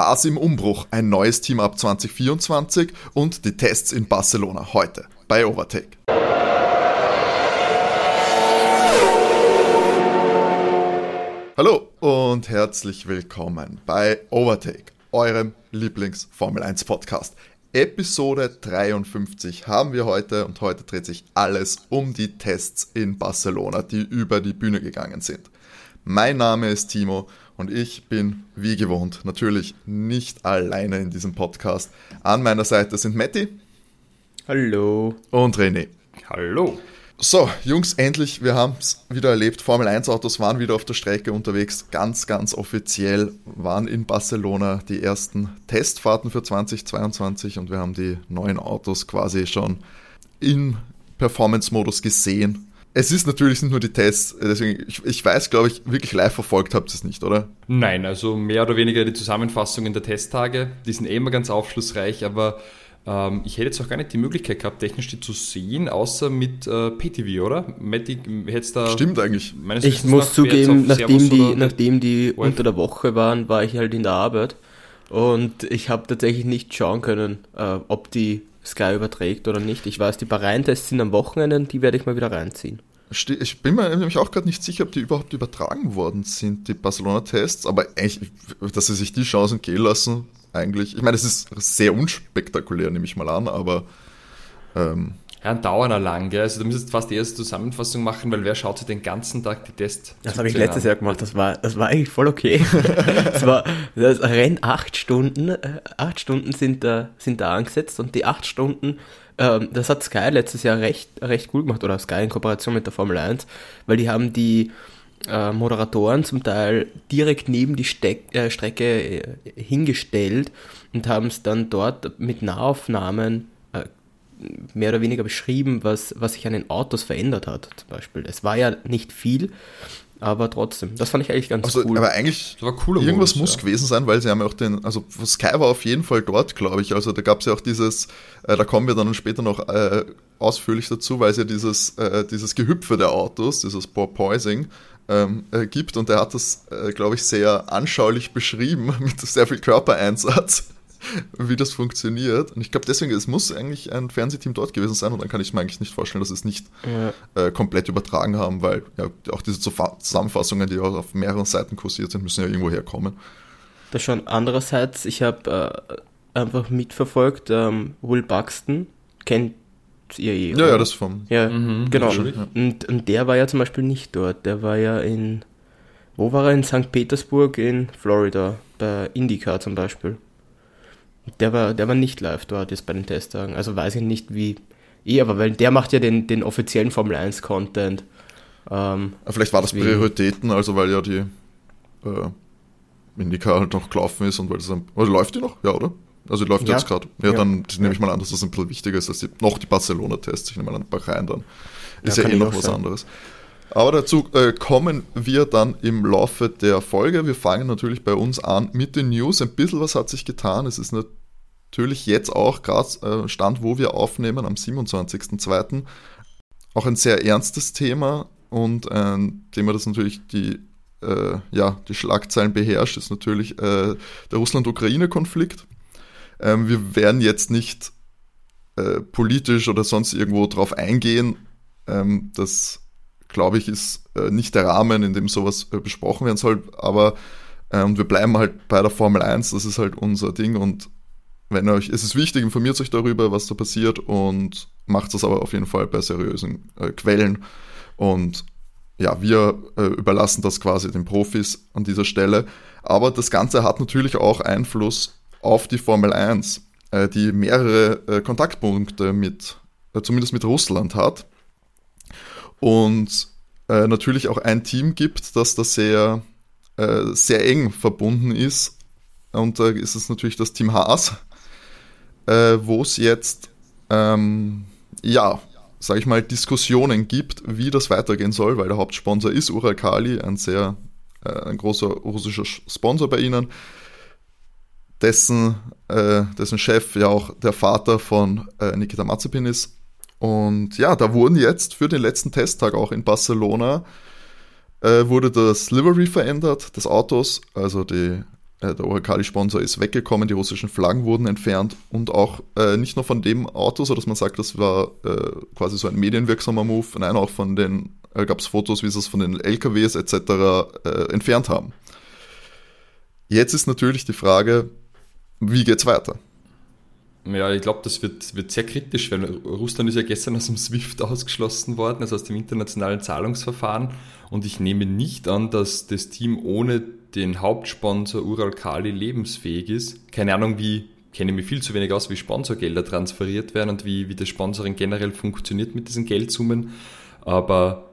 Haas im Umbruch, ein neues Team ab 2024 und die Tests in Barcelona heute bei Overtake. Hallo und herzlich willkommen bei Overtake, eurem Lieblings-Formel 1 Podcast. Episode 53 haben wir heute und heute dreht sich alles um die Tests in Barcelona, die über die Bühne gegangen sind. Mein Name ist Timo und ich bin wie gewohnt natürlich nicht alleine in diesem Podcast. An meiner Seite sind Matti. Hallo. Und René. Hallo. So, Jungs, endlich, wir haben es wieder erlebt. Formel 1 Autos waren wieder auf der Strecke unterwegs. Ganz, ganz offiziell waren in Barcelona die ersten Testfahrten für 2022 und wir haben die neuen Autos quasi schon im Performance-Modus gesehen es ist natürlich nicht nur die Tests, deswegen, ich, ich weiß, glaube ich, wirklich live verfolgt habt ihr es nicht, oder? Nein, also mehr oder weniger die Zusammenfassungen der Testtage, die sind eh immer ganz aufschlussreich, aber ähm, ich hätte jetzt auch gar nicht die Möglichkeit gehabt, technisch die zu sehen, außer mit äh, PTV, oder? Matti, hättest da. Stimmt eigentlich. Ich muss zugeben, nachdem die, nachdem die unter der Woche waren, war ich halt in der Arbeit und ich habe tatsächlich nicht schauen können, äh, ob die Sky überträgt oder nicht. Ich weiß, die Bahrain-Tests sind am Wochenende, die werde ich mal wieder reinziehen. Ich bin mir nämlich auch gerade nicht sicher, ob die überhaupt übertragen worden sind, die Barcelona-Tests, aber eigentlich, dass sie sich die Chancen gehen lassen, eigentlich. Ich meine, es ist sehr unspektakulär, nehme ich mal an, aber ähm, ja, ein Dauernder lang, gell? Also du müsstest fast die erste Zusammenfassung machen, weil wer schaut sich den ganzen Tag die Tests Das habe ich letztes an? Jahr gemacht, das war, das war eigentlich voll okay. das war, das Rennen acht Stunden, äh, acht Stunden sind da, sind da angesetzt und die acht Stunden, ähm, das hat Sky letztes Jahr recht, recht cool gemacht, oder Sky in Kooperation mit der Formel 1, weil die haben die äh, Moderatoren zum Teil direkt neben die Steck, äh, Strecke äh, hingestellt und haben es dann dort mit Nahaufnahmen mehr oder weniger beschrieben, was, was sich an den Autos verändert hat, zum Beispiel. Es war ja nicht viel, aber trotzdem, das fand ich eigentlich ganz also, cool. Aber eigentlich, irgendwas Modus, muss ja. gewesen sein, weil sie haben ja auch den, also Sky war auf jeden Fall dort, glaube ich. Also da gab es ja auch dieses, äh, da kommen wir dann später noch äh, ausführlich dazu, weil es ja dieses, äh, dieses Gehüpfe der Autos, dieses Porpoising, ähm, äh, gibt und der hat das, äh, glaube ich, sehr anschaulich beschrieben mit sehr viel Körpereinsatz. wie das funktioniert. Und ich glaube deswegen, es muss eigentlich ein Fernsehteam dort gewesen sein und dann kann ich mir eigentlich nicht vorstellen, dass sie es nicht ja. äh, komplett übertragen haben, weil ja auch diese Zusammenfassungen, die auch auf mehreren Seiten kursiert sind, müssen ja irgendwo herkommen. Das schon. Andererseits, ich habe äh, einfach mitverfolgt, ähm, Will Buxton kennt ihr eh. Ja, ja, das vom. Ja, mhm, genau. Und, und der war ja zum Beispiel nicht dort. Der war ja in. Wo war er? In St. Petersburg in Florida, bei IndyCar zum Beispiel. Der war, der war nicht live dort jetzt bei den Testtagen. Also weiß ich nicht, wie. Eh, aber weil der macht ja den, den offiziellen Formel 1 Content. Ähm, Vielleicht war das deswegen. Prioritäten, also weil ja die äh, Indica halt noch gelaufen ist und weil das dann. Also läuft die noch? Ja, oder? Also die läuft ja. jetzt gerade. Ja, ja, dann nehme ich mal an, dass das ein bisschen wichtiger ist als die, noch die Barcelona-Tests. Ich nehme mal an, Bahrain dann. Ist ja, ja eh noch was sein. anderes. Aber dazu äh, kommen wir dann im Laufe der Folge. Wir fangen natürlich bei uns an mit den News. Ein bisschen was hat sich getan. Es ist natürlich jetzt auch gerade äh, Stand, wo wir aufnehmen, am 27.02. Auch ein sehr ernstes Thema und ein Thema, das natürlich die, äh, ja, die Schlagzeilen beherrscht, ist natürlich äh, der Russland-Ukraine-Konflikt. Ähm, wir werden jetzt nicht äh, politisch oder sonst irgendwo drauf eingehen. Ähm, das glaube ich, ist äh, nicht der Rahmen, in dem sowas äh, besprochen werden soll. Aber ähm, wir bleiben halt bei der Formel 1, das ist halt unser Ding. Und wenn euch, es ist wichtig, informiert euch darüber, was da passiert und macht das aber auf jeden Fall bei seriösen äh, Quellen. Und ja, wir äh, überlassen das quasi den Profis an dieser Stelle. Aber das Ganze hat natürlich auch Einfluss auf die Formel 1, äh, die mehrere äh, Kontaktpunkte mit, zumindest mit Russland hat und äh, natürlich auch ein Team gibt, das da sehr, äh, sehr eng verbunden ist. Und da ist es natürlich das Team Haas, äh, wo es jetzt, ähm, ja, sage ich mal, Diskussionen gibt, wie das weitergehen soll, weil der Hauptsponsor ist Uralkali, ein sehr, äh, ein großer russischer Sponsor bei ihnen dessen, äh, dessen Chef ja auch der Vater von äh, Nikita Mazepin ist. Und ja, da wurden jetzt für den letzten Testtag auch in Barcelona äh, wurde das Livery verändert des Autos, also die äh, der Urakali-Sponsor ist weggekommen, die russischen Flaggen wurden entfernt und auch äh, nicht nur von dem Auto, so dass man sagt, das war äh, quasi so ein medienwirksamer Move, nein, auch von den, äh, gab es Fotos, wie sie es von den LKWs etc. Äh, entfernt haben. Jetzt ist natürlich die Frage, wie geht's weiter? Ja, ich glaube, das wird, wird sehr kritisch, weil Russland ist ja gestern aus dem SWIFT ausgeschlossen worden, also aus dem internationalen Zahlungsverfahren. Und ich nehme nicht an, dass das Team ohne den Hauptsponsor Ural Kali lebensfähig ist. Keine Ahnung, wie, kenne mich viel zu wenig aus, wie Sponsorgelder transferiert werden und wie, wie das Sponsoring generell funktioniert mit diesen Geldsummen. Aber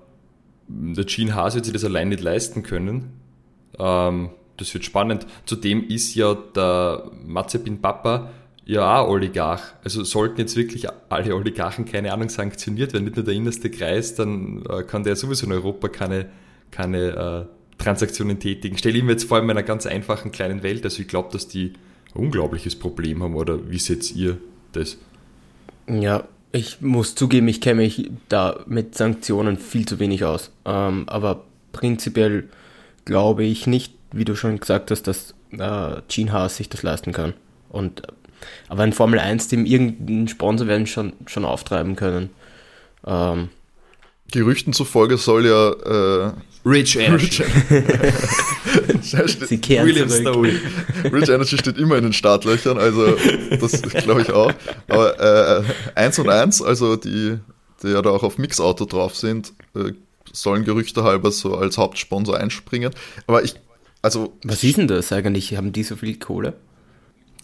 der Gene Haas wird sich das allein nicht leisten können. Ähm, das wird spannend. Zudem ist ja der Mazepin Papa ja Oligarch. Also sollten jetzt wirklich alle Oligarchen, keine Ahnung, sanktioniert werden, nicht nur der innerste Kreis, dann äh, kann der sowieso in Europa keine, keine äh, Transaktionen tätigen. Stelle ich mir jetzt vor in einer ganz einfachen kleinen Welt, also ich glaube, dass die ein unglaubliches Problem haben, oder wie seht ihr das? Ja, ich muss zugeben, ich kenne mich da mit Sanktionen viel zu wenig aus. Ähm, aber prinzipiell glaube ich nicht, wie du schon gesagt hast, dass äh, Gene Haas sich das leisten kann. Und, aber ein Formel 1-Team, irgendeinen Sponsor werden schon, schon auftreiben können. Ähm, Gerüchten zufolge soll ja äh, Rich Energy. Sie kehren William zurück. Rich Energy steht immer in den Startlöchern, also das glaube ich auch. Aber äh, 1 und 1, also die, die ja da auch auf Mix-Auto drauf sind, äh, sollen Gerüchte halber so als Hauptsponsor einspringen. Aber ich also, Was ist denn das eigentlich? Haben die so viel Kohle?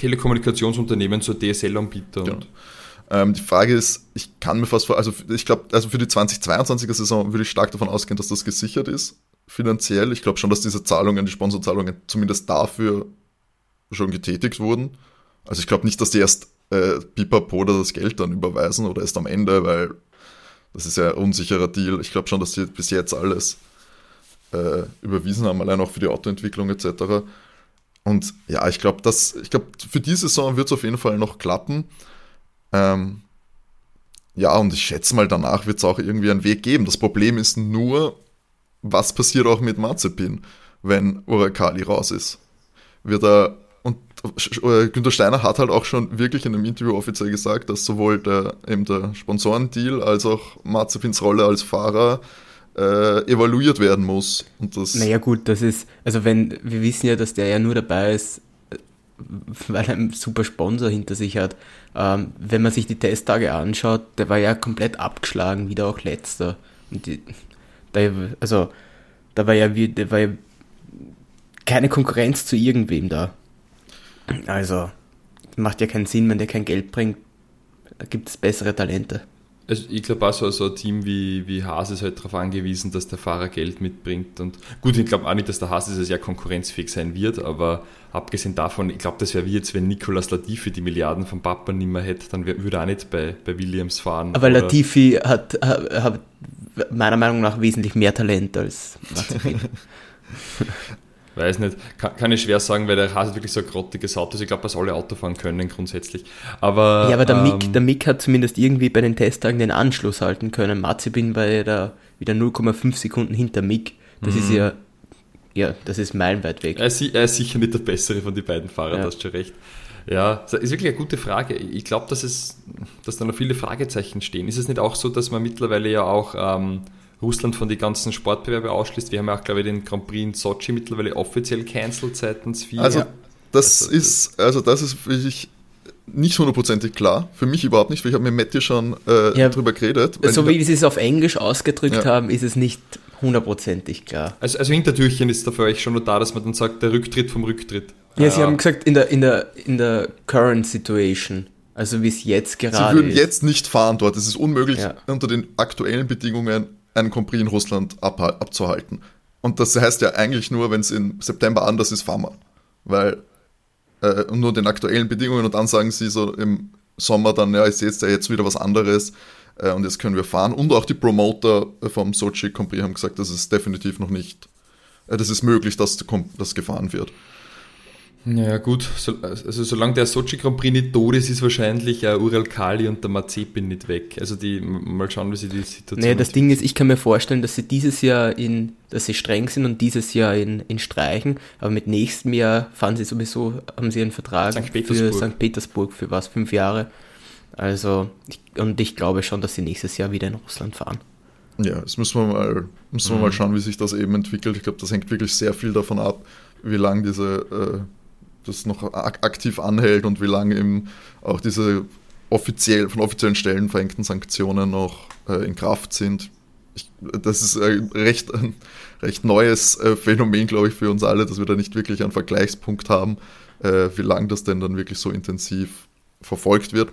Telekommunikationsunternehmen, so DSL-Anbieter. Ja. Ähm, die Frage ist, ich kann mir fast vor, also ich glaube, also für die 2022er Saison würde ich stark davon ausgehen, dass das gesichert ist, finanziell. Ich glaube schon, dass diese Zahlungen, die Sponsorzahlungen zumindest dafür schon getätigt wurden. Also ich glaube nicht, dass die erst äh, Pipapo das Geld dann überweisen oder erst am Ende, weil das ist ja ein unsicherer Deal. Ich glaube schon, dass die bis jetzt alles äh, überwiesen haben, allein auch für die Autoentwicklung etc. Und ja, ich glaube, ich glaube, für die Saison wird es auf jeden Fall noch klappen. Ähm, ja, und ich schätze mal, danach wird es auch irgendwie einen Weg geben. Das Problem ist nur, was passiert auch mit Mazepin, wenn Urakali raus ist. Wird er, und äh, Günter Steiner hat halt auch schon wirklich in einem Interview offiziell gesagt, dass sowohl der, eben der Sponsorendeal als auch Mazepins Rolle als Fahrer äh, evaluiert werden muss. Und das naja gut, das ist, also wenn, wir wissen ja, dass der ja nur dabei ist, weil er einen super Sponsor hinter sich hat. Ähm, wenn man sich die Testtage anschaut, der war ja komplett abgeschlagen, wieder auch letzter. Und die, da, also, da war ja, da war ja keine Konkurrenz zu irgendwem da. Also, macht ja keinen Sinn, wenn der kein Geld bringt, gibt es bessere Talente. Also ich glaube auch so, so ein Team wie, wie Haas ist halt darauf angewiesen, dass der Fahrer Geld mitbringt. Und gut, ich glaube auch nicht, dass der Haas dieses Jahr konkurrenzfähig sein wird, aber abgesehen davon, ich glaube, das wäre wie jetzt, wenn Nicolas Latifi die Milliarden vom Papa nicht mehr hätte, dann würde er auch nicht bei, bei Williams fahren. Aber oder? Latifi hat, hat, hat meiner Meinung nach wesentlich mehr Talent als Mazepin. Weiß nicht, kann, kann, ich schwer sagen, weil der Hase wirklich so ein grottiges Auto ist. Ich glaube, dass alle Auto fahren können grundsätzlich. Aber, ja, aber der, ähm, Mick, der Mick hat zumindest irgendwie bei den Testtagen den Anschluss halten können. Mazepin war ja da wieder 0,5 Sekunden hinter Mick. Das ist mhm. ja, ja, das ist meilenweit weg. Er ist, er ist, sicher nicht der bessere von den beiden Fahrern, ja. hast schon recht. Ja, das ist wirklich eine gute Frage. Ich glaube, dass es, dass da noch viele Fragezeichen stehen. Ist es nicht auch so, dass man mittlerweile ja auch ähm, Russland von den ganzen Sportbewerben ausschließt. Wir haben ja auch, glaube ich, den Grand Prix in Sochi mittlerweile offiziell cancelled seitens FIA. Also das also, ist, also das ist wirklich nicht hundertprozentig klar. Für mich überhaupt nicht, weil ich habe mit Matti schon äh, ja, drüber geredet. So wie sie es auf Englisch ausgedrückt ja. haben, ist es nicht hundertprozentig klar. Also, also Hintertürchen ist da für euch schon nur da, dass man dann sagt, der Rücktritt vom Rücktritt. Ja, sie haben gesagt, in der, in der, in der current situation. Also wie es jetzt gerade ist. Sie würden ist. jetzt nicht fahren dort. Es ist unmöglich, ja. unter den aktuellen Bedingungen einen Prix in Russland ab, abzuhalten. Und das heißt ja eigentlich nur, wenn es im September anders ist, fahren wir. Weil äh, nur den aktuellen Bedingungen und dann sagen sie so im Sommer dann, ja, sehe jetzt ja jetzt wieder was anderes äh, und jetzt können wir fahren. Und auch die Promoter vom Sochi Prix haben gesagt, das ist definitiv noch nicht, äh, das ist möglich, dass das gefahren wird. Ja gut, so, also solange der Sochi Grand Prix nicht tot ist, ist wahrscheinlich äh, Ural Kali und der Mazepin nicht weg. Also die mal schauen, wie sie die Situation. Nee, das Ding ist, ich kann mir vorstellen, dass sie dieses Jahr in, dass sie streng sind und dieses Jahr in, in Streichen, aber mit nächstem Jahr fahren sie sowieso, haben sie einen Vertrag St. für St. Petersburg für was, fünf Jahre. Also, ich, und ich glaube schon, dass sie nächstes Jahr wieder in Russland fahren. Ja, jetzt müssen wir mal, müssen wir mhm. mal schauen, wie sich das eben entwickelt. Ich glaube, das hängt wirklich sehr viel davon ab, wie lange diese äh, das noch aktiv anhält und wie lange eben auch diese offiziell, von offiziellen Stellen verhängten Sanktionen noch äh, in Kraft sind. Ich, das ist ein recht, ein recht neues äh, Phänomen, glaube ich, für uns alle, dass wir da nicht wirklich einen Vergleichspunkt haben, äh, wie lange das denn dann wirklich so intensiv verfolgt wird.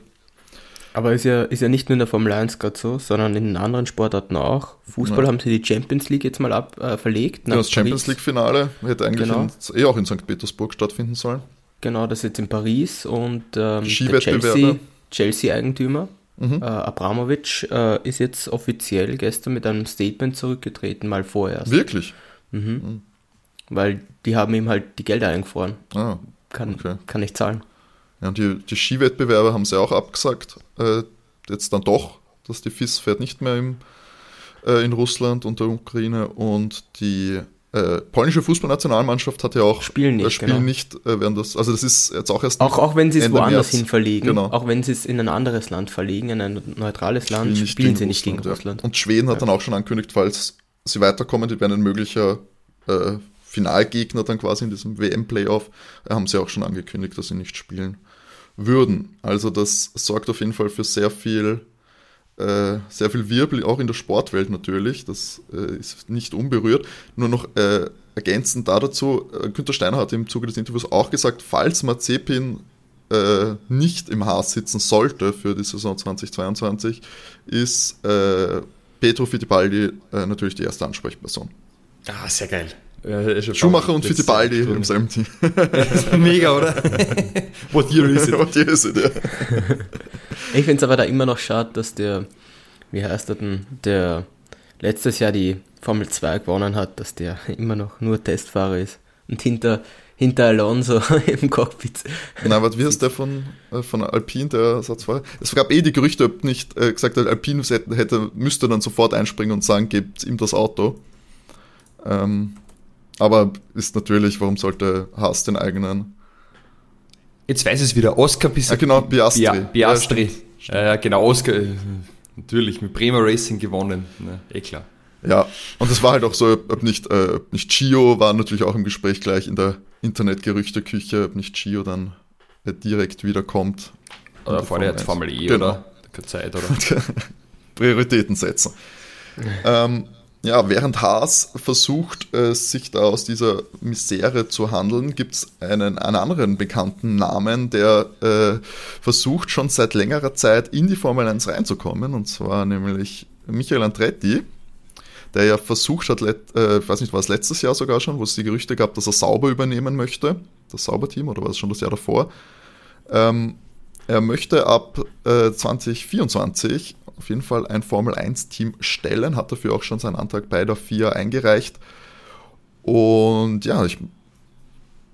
Aber ist ja, ist ja nicht nur in der Formel 1 gerade so, sondern in anderen Sportarten auch. Fußball ja. haben sie die Champions League jetzt mal ab, äh, verlegt. Ja, das Champions League-Finale hätte eigentlich genau. in, eh auch in St. Petersburg stattfinden sollen. Genau, das ist jetzt in Paris und ähm, der Chelsea, Chelsea-Eigentümer mhm. äh, Abramovic äh, ist jetzt offiziell gestern mit einem Statement zurückgetreten, mal vorerst. Wirklich? Mhm. Mhm. Weil die haben ihm halt die Gelder eingefroren. Ah, kann, okay. kann nicht zahlen. Ja, und die, die Skiwettbewerbe haben sie auch abgesagt. Äh, jetzt dann doch, dass die FIS fährt nicht mehr im, äh, in Russland und der Ukraine. Und die äh, polnische Fußballnationalmannschaft hat ja auch spielen nicht, äh, spielen genau. nicht äh, während das, also das ist jetzt auch erst auch auch wenn sie es woanders März. hin verlegen, genau. auch wenn sie es in ein anderes Land verlegen, in ein neutrales Land, spielen, spielen sie nicht gegen Russland. Ja. Und Schweden hat ja. dann auch schon angekündigt, falls sie weiterkommen, die werden ein möglicher äh, Finalgegner dann quasi in diesem WM-Playoff, äh, haben sie auch schon angekündigt, dass sie nicht spielen würden. Also das sorgt auf jeden Fall für sehr viel, äh, sehr viel Wirbel, auch in der Sportwelt natürlich. Das äh, ist nicht unberührt. Nur noch äh, ergänzend da dazu, äh, Günter Steiner hat im Zuge des Interviews auch gesagt, falls Mazepin äh, nicht im Haas sitzen sollte für die Saison 2022, ist äh, Petro Fittipaldi natürlich die erste Ansprechperson. Ah, sehr geil. Ja, Schumacher und Fittipaldi im selben Team. Mega, oder? What year is it? What year is it, ja. Ich finde es aber da immer noch schade, dass der, wie heißt er denn, der letztes Jahr die Formel 2 gewonnen hat, dass der immer noch nur Testfahrer ist und hinter, hinter Alonso im Cockpit. Nein, aber wie heißt der von, äh, von Alpine, der Ersatzfahrer? Es gab eh die Gerüchte, ob nicht äh, gesagt hat, Alpine hätte, müsste dann sofort einspringen und sagen, gebt ihm das Auto. Ähm, aber ist natürlich, warum sollte Haas den eigenen? Jetzt weiß es wieder, Oscar Bis ja, genau, Piastri. Pia Piastri. Ja, ja, genau, Oscar. Äh, natürlich, mit Bremer Racing gewonnen. Ne, eh klar. Ja, und es war halt auch so, ob nicht, äh, ob nicht Gio war natürlich auch im Gespräch gleich in der Internetgerüchteküche, ob nicht Gio dann äh, direkt wiederkommt. Oder vorne jetzt Formel E, genau. oder? Keine Zeit, oder? Prioritäten setzen. ähm, ja, während Haas versucht, äh, sich da aus dieser Misere zu handeln, gibt es einen, einen anderen bekannten Namen, der äh, versucht schon seit längerer Zeit in die Formel 1 reinzukommen, und zwar nämlich Michael Andretti, der ja versucht hat, äh, ich weiß nicht, war es letztes Jahr sogar schon, wo es die Gerüchte gab, dass er Sauber übernehmen möchte, das Sauber-Team, oder war es schon das Jahr davor. Ähm, er möchte ab äh, 2024 auf jeden Fall ein Formel 1-Team stellen, hat dafür auch schon seinen Antrag bei der FIA eingereicht. Und ja, ich,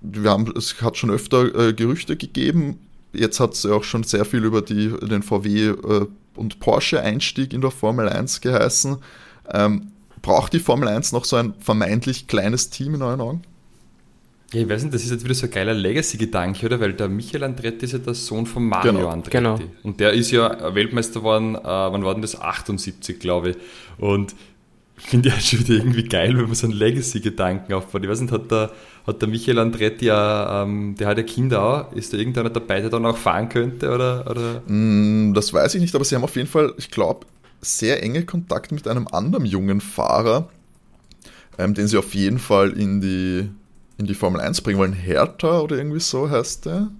wir haben, es hat schon öfter äh, Gerüchte gegeben. Jetzt hat es ja auch schon sehr viel über die, den VW äh, und Porsche-Einstieg in der Formel 1 geheißen. Ähm, braucht die Formel 1 noch so ein vermeintlich kleines Team in euren Augen? Ja, ich weiß nicht, das ist jetzt wieder so ein geiler Legacy-Gedanke, oder? Weil der Michael Andretti ist ja der Sohn von Mario genau. Andretti. Genau. Und der ist ja Weltmeister geworden, äh, wann war denn das? 78, glaube ich. Und finde ich halt schon wieder irgendwie geil, wenn man so einen Legacy-Gedanken aufbaut. Ich weiß nicht, hat der, hat der Michael Andretti ja, ähm, der hat ja Kinder auch, ist da irgendeiner dabei, der dann auch fahren könnte, oder? oder? Mm, das weiß ich nicht, aber sie haben auf jeden Fall, ich glaube, sehr enge Kontakt mit einem anderen jungen Fahrer, ähm, den sie auf jeden Fall in die in die Formel 1 bringen wollen. Hertha oder irgendwie so heißt der.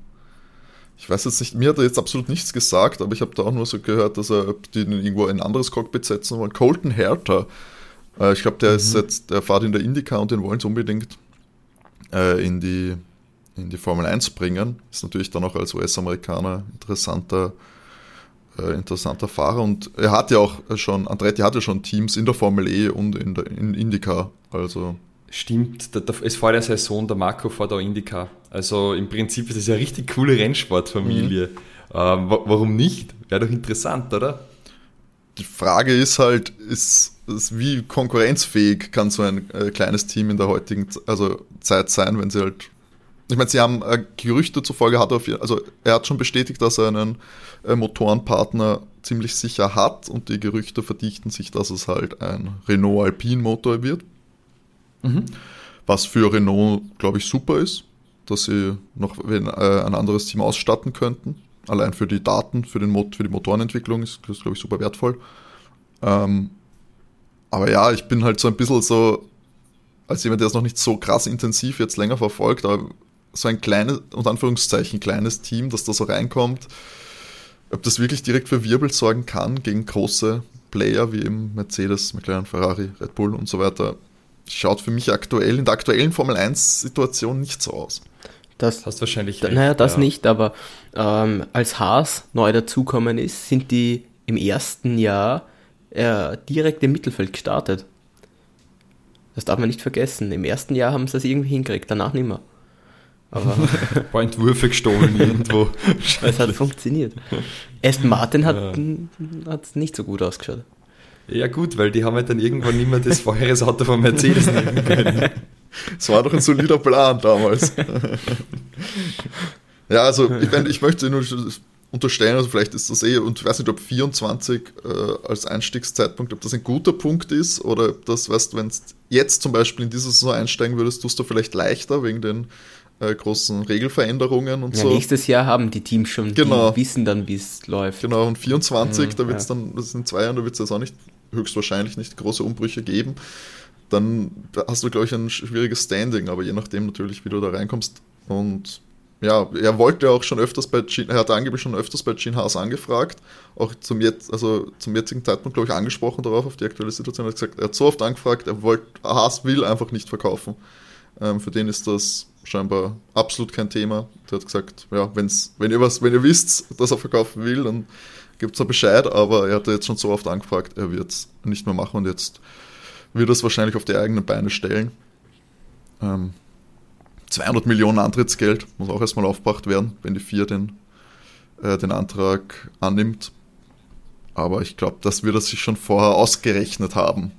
Ich weiß jetzt nicht, mir hat er jetzt absolut nichts gesagt, aber ich habe da auch nur so gehört, dass er die irgendwo ein anderes Cockpit setzen wollen. Colton Hertha. Äh, ich glaube, der mhm. ist jetzt, der fährt in der Indica und den wollen sie unbedingt äh, in, die, in die Formel 1 bringen. Ist natürlich dann auch als US-Amerikaner interessanter, äh, interessanter Fahrer und er hat ja auch schon, Andretti hat ja schon Teams in der Formel E und in der in Indica. Also Stimmt, es fährt ja sein Sohn, der Marco, vor der Indica. Also im Prinzip ist es ja eine richtig coole Rennsportfamilie. Mhm. Ähm, warum nicht? Wäre doch interessant, oder? Die Frage ist halt, ist, ist wie konkurrenzfähig kann so ein äh, kleines Team in der heutigen also Zeit sein, wenn sie halt. Ich meine, sie haben äh, Gerüchte zufolge hat er auf, also er hat schon bestätigt, dass er einen äh, Motorenpartner ziemlich sicher hat und die Gerüchte verdichten sich, dass es halt ein Renault Alpine Motor wird. Mhm. Was für Renault, glaube ich, super ist, dass sie noch ein, äh, ein anderes Team ausstatten könnten. Allein für die Daten, für, den Mot für die Motorenentwicklung ist das, glaube ich, super wertvoll. Ähm, aber ja, ich bin halt so ein bisschen so, als jemand, der es noch nicht so krass intensiv jetzt länger verfolgt, aber so ein kleines, unter Anführungszeichen, kleines Team, das da so reinkommt, ob das wirklich direkt für Wirbel sorgen kann gegen große Player wie eben Mercedes, McLaren, Ferrari, Red Bull und so weiter, schaut für mich aktuell in der aktuellen Formel 1-Situation nicht so aus. Das hast wahrscheinlich recht, Naja, das ja. nicht, aber ähm, als Haas neu dazukommen ist, sind die im ersten Jahr äh, direkt im Mittelfeld gestartet. Das darf man nicht vergessen. Im ersten Jahr haben sie das irgendwie hingekriegt, danach nicht mehr. Aber ein paar Entwürfe gestohlen irgendwo. es hat funktioniert. Aston Martin hat es ja. nicht so gut ausgeschaut. Ja gut, weil die haben halt dann irgendwann nicht mehr das Vorheresauto von Mercedes nehmen können. Es war doch ein solider Plan damals. ja, also ich, mein, ich möchte nur unterstellen, also vielleicht ist das eh, und ich weiß nicht, ob 24 äh, als Einstiegszeitpunkt, ob das ein guter Punkt ist oder ob das, weißt du, wenn es jetzt zum Beispiel in diese Saison einsteigen würdest, tust du vielleicht leichter wegen den äh, großen Regelveränderungen und ja, so. Nächstes Jahr haben die Teams schon, genau. die wissen dann, wie es läuft. Genau, und 24, mhm, da wird es ja. dann, das sind zwei Jahren, da wird es jetzt auch nicht, höchstwahrscheinlich nicht große Umbrüche geben dann hast du, glaube ich, ein schwieriges Standing, aber je nachdem natürlich, wie du da reinkommst. Und ja, er wollte auch schon öfters bei Gene, er hat angeblich schon öfters bei Gene Haas angefragt, auch zum, jetzt, also zum jetzigen Zeitpunkt, glaube ich, angesprochen darauf, auf die aktuelle Situation. Er hat gesagt, er hat so oft angefragt, er wollte, Haas will einfach nicht verkaufen. Ähm, für den ist das scheinbar absolut kein Thema. Der hat gesagt, ja, wenn's, wenn ihr was, wenn ihr wisst, dass er verkaufen will, dann gibt es da Bescheid, aber er hat jetzt schon so oft angefragt, er wird es nicht mehr machen und jetzt wird das wahrscheinlich auf die eigenen Beine stellen. Ähm, 200 Millionen Antrittsgeld muss auch erstmal aufgebracht werden, wenn die vier den, äh, den Antrag annimmt. Aber ich glaube, das wird er sich schon vorher ausgerechnet haben,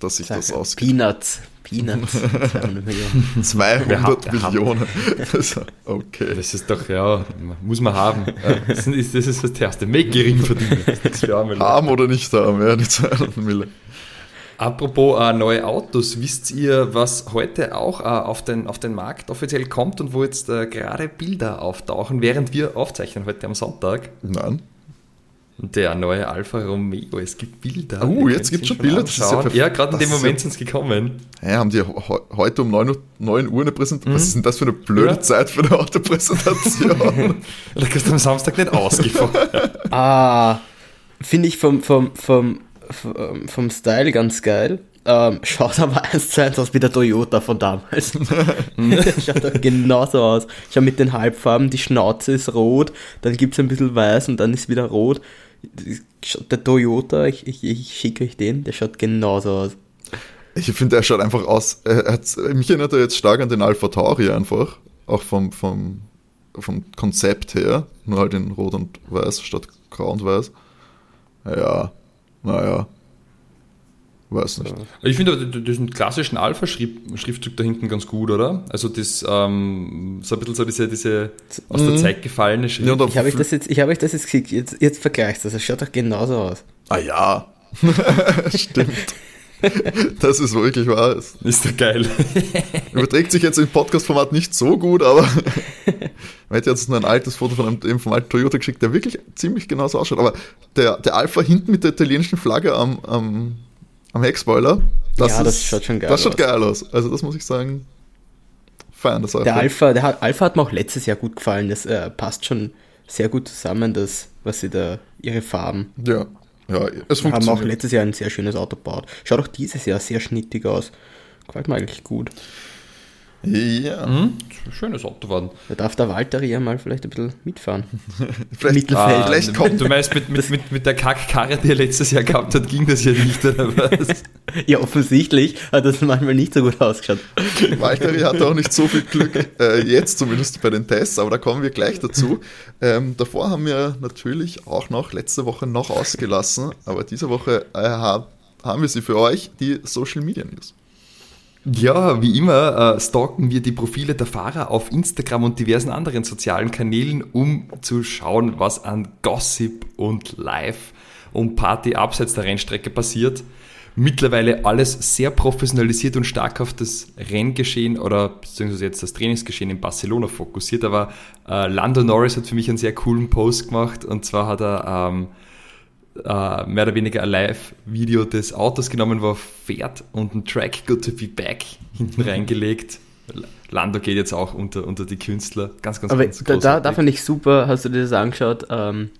dass sich das ausgeht. Peanuts. Peanuts. 200 Millionen. 200 Millionen. okay. Das ist doch, ja, muss man haben. Das ist das, ist das Erste. Make gering verdienen. Haben oder nicht haben, ja, die 200 Millionen. Apropos äh, neue Autos, wisst ihr, was heute auch äh, auf, den, auf den Markt offiziell kommt und wo jetzt äh, gerade Bilder auftauchen, während wir aufzeichnen heute am Sonntag? Nein. Der neue Alfa Romeo, es gibt Bilder. Oh, jetzt gibt es schon Bilder. Ja, ja gerade in dem Moment ja, sind es gekommen. Ja, haben die heute um 9 Uhr, 9 Uhr eine Präsentation? Mhm. Was ist denn das für eine blöde ja. Zeit für eine Autopräsentation? da kannst du am Samstag nicht ausgefahren. ah, finde ich vom, vom, vom ähm, vom Style ganz geil. Ähm, schaut aber eins zu eins aus wie der Toyota von damals. schaut doch genauso aus. Schau mit den Halbfarben, die Schnauze ist rot, dann gibt es ein bisschen weiß und dann ist wieder rot. Der Toyota, ich, ich, ich schicke euch den, der schaut genauso aus. Ich finde, er schaut einfach aus. Er mich erinnert er jetzt stark an den Alpha Tauri einfach. Auch vom, vom, vom Konzept her. Nur halt in Rot und Weiß statt Grau und Weiß. Ja, naja. Weiß nicht. Ich finde diesen klassischen Alpha-Schriftzug da hinten ganz gut, oder? Also das ähm, so ein bisschen so diese, diese aus der mhm. Zeit gefallene Schrift. Ja, ich habe euch das jetzt, ich habe euch das jetzt gekriegt, jetzt, jetzt vergleichst du das, es schaut doch genauso aus. Ah ja. Stimmt. Das ist wirklich wahr. Ist doch geil. Überträgt sich jetzt im Podcast-Format nicht so gut, aber man hätte jetzt nur ein altes Foto von einem, vom alten Toyota geschickt, der wirklich ziemlich genauso ausschaut. Aber der, der Alpha hinten mit der italienischen Flagge am, am, am Heckspoiler, das, ja, das schaut schon geil das aus. schaut geil aus. Also das muss ich sagen, feiern das Alpha. Der Alpha, der Alpha hat mir auch letztes Jahr gut gefallen. Das äh, passt schon sehr gut zusammen, das, was sie da, ihre Farben. Ja, ja, es Wir haben auch letztes Jahr ein sehr schönes Auto gebaut. Schaut auch dieses Jahr sehr schnittig aus. Gefällt mir eigentlich gut. Ja. Mhm. Schönes Auto waren. Da darf der Walter ja mal vielleicht ein bisschen mitfahren. vielleicht, Mittelfeld. Ah, vielleicht kommt. Du meinst, mit, mit, mit, mit der Kackkarre, die er letztes Jahr gehabt hat, ging das ja nicht, oder was? ja, offensichtlich hat das manchmal nicht so gut ausgeschaut. Walter hatte auch nicht so viel Glück, äh, jetzt zumindest bei den Tests, aber da kommen wir gleich dazu. Ähm, davor haben wir natürlich auch noch letzte Woche noch ausgelassen, aber diese Woche äh, haben wir sie für euch, die Social Media News. Ja, wie immer äh, stalken wir die Profile der Fahrer auf Instagram und diversen anderen sozialen Kanälen, um zu schauen, was an Gossip und Live und Party abseits der Rennstrecke passiert. Mittlerweile alles sehr professionalisiert und stark auf das Renngeschehen oder beziehungsweise jetzt das Trainingsgeschehen in Barcelona fokussiert. Aber äh, Lando Norris hat für mich einen sehr coolen Post gemacht und zwar hat er ähm, äh, mehr oder weniger ein Live-Video des Autos genommen, wo er fährt und ein Track Good to Be Back hinten reingelegt. Lando geht jetzt auch unter, unter die Künstler. Ganz, ganz, Aber ganz da, da, da fand ich super, hast du dir das angeschaut, ähm,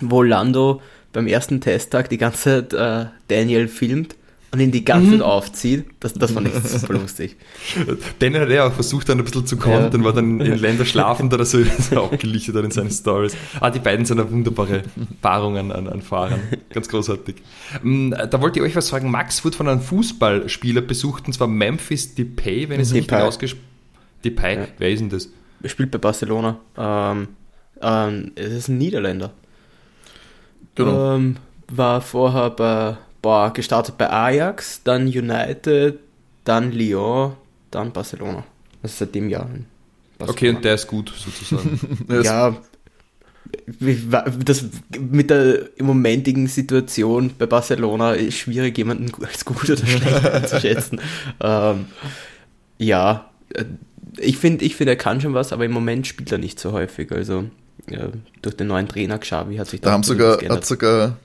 wo Lando beim ersten Testtag die ganze Zeit äh, Daniel filmt und ihn die ganze Zeit mhm. aufzieht. Das, das fand ich super lustig. Daniel hat ja auch versucht, dann ein bisschen zu kommen, ja. war dann in Länder schlafend oder so, ist er abgelichtet in seinen Stories. Ah, die beiden sind eine wunderbare Paarung an, an, an Fahrern. Ganz großartig. Mm, da wollte ich euch was fragen. Max wurde von einem Fußballspieler besucht, und zwar Memphis Depay, wenn ich es richtig ausgesprochen Depay, ja. wer ist denn das? Er spielt bei Barcelona. Ähm, ähm, es ist ein Niederländer. Genau. Ähm, war vorher bei boah, gestartet bei Ajax, dann United, dann Lyon, dann Barcelona. Also seit dem Jahr. Okay, und der ist gut sozusagen. ja, das mit der momentigen Situation bei Barcelona ist schwierig, jemanden als gut oder schlecht einzuschätzen. ähm, ja, äh, ich finde, ich find, er kann schon was, aber im Moment spielt er nicht so häufig. Also ja, durch den neuen Trainer Xavi hat sich da, da haben sogar, hat sogar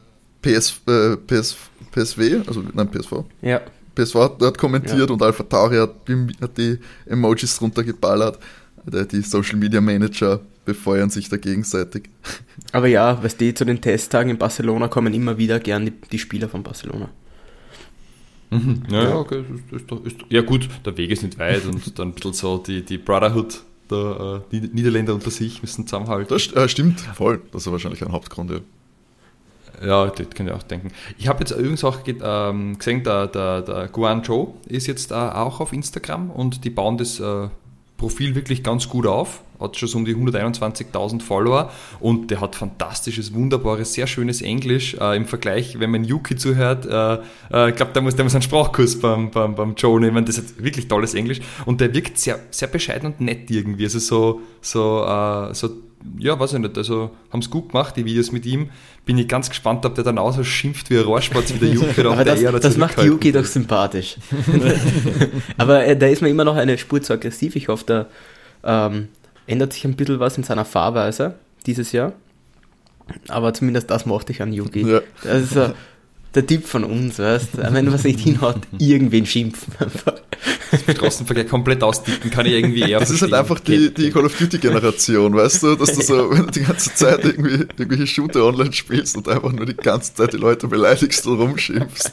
PS, äh, PS, PSW, also nein, PSV. Ja. PSV hat, hat kommentiert ja. und Alpha Tauri hat, hat, die Emojis drunter geballert. Die Social Media Manager befeuern sich da gegenseitig. Aber ja, was die zu den Testtagen in Barcelona kommen immer wieder gern die, die Spieler von Barcelona. Mhm. Ja, ja, okay. Ist, ist, ist, ja, gut, der Weg ist nicht weit und dann ein bisschen so die, die Brotherhood der äh, Niederländer unter sich müssen zusammenhalten. Das äh, stimmt, voll. Das ist wahrscheinlich ein Hauptgrund, ja. Ja, das kann ich auch denken. Ich habe jetzt übrigens auch ähm, gesehen, der, der, der Guangzhou ist jetzt äh, auch auf Instagram und die bauen das äh, Profil wirklich ganz gut auf. Hat schon so um die 121.000 Follower und der hat fantastisches, wunderbares, sehr schönes Englisch äh, im Vergleich, wenn man Yuki zuhört. Äh, äh, ich glaube, der muss, der muss einen Sprachkurs beim, beim, beim Joe nehmen. Das hat wirklich tolles Englisch und der wirkt sehr, sehr bescheiden und nett irgendwie. Also so, so, äh, so ja, weiß ich nicht, also haben es gut gemacht, die Videos mit ihm. Bin ich ganz gespannt, ob der dann auch so schimpft wie ein Rohrspatz wie der Yuki. Aber das, das macht Yuki doch sympathisch. Aber äh, da ist mir immer noch eine Spur zu aggressiv. Ich hoffe, da ähm, ändert sich ein bisschen was in seiner Fahrweise dieses Jahr. Aber zumindest das mochte ich an Yuki. Ja. Das ist so, der Typ von uns, weißt du? Wenn was nicht hinhaut, irgendwen schimpfen. Das Straßenverkehr komplett ausdicken, kann ich irgendwie eher Das verstehen. ist halt einfach die, die Call of Duty Generation, weißt du? Dass du so, wenn du die ganze Zeit irgendwie irgendwelche Shooter online spielst und einfach nur die ganze Zeit die Leute beleidigst und rumschimpfst.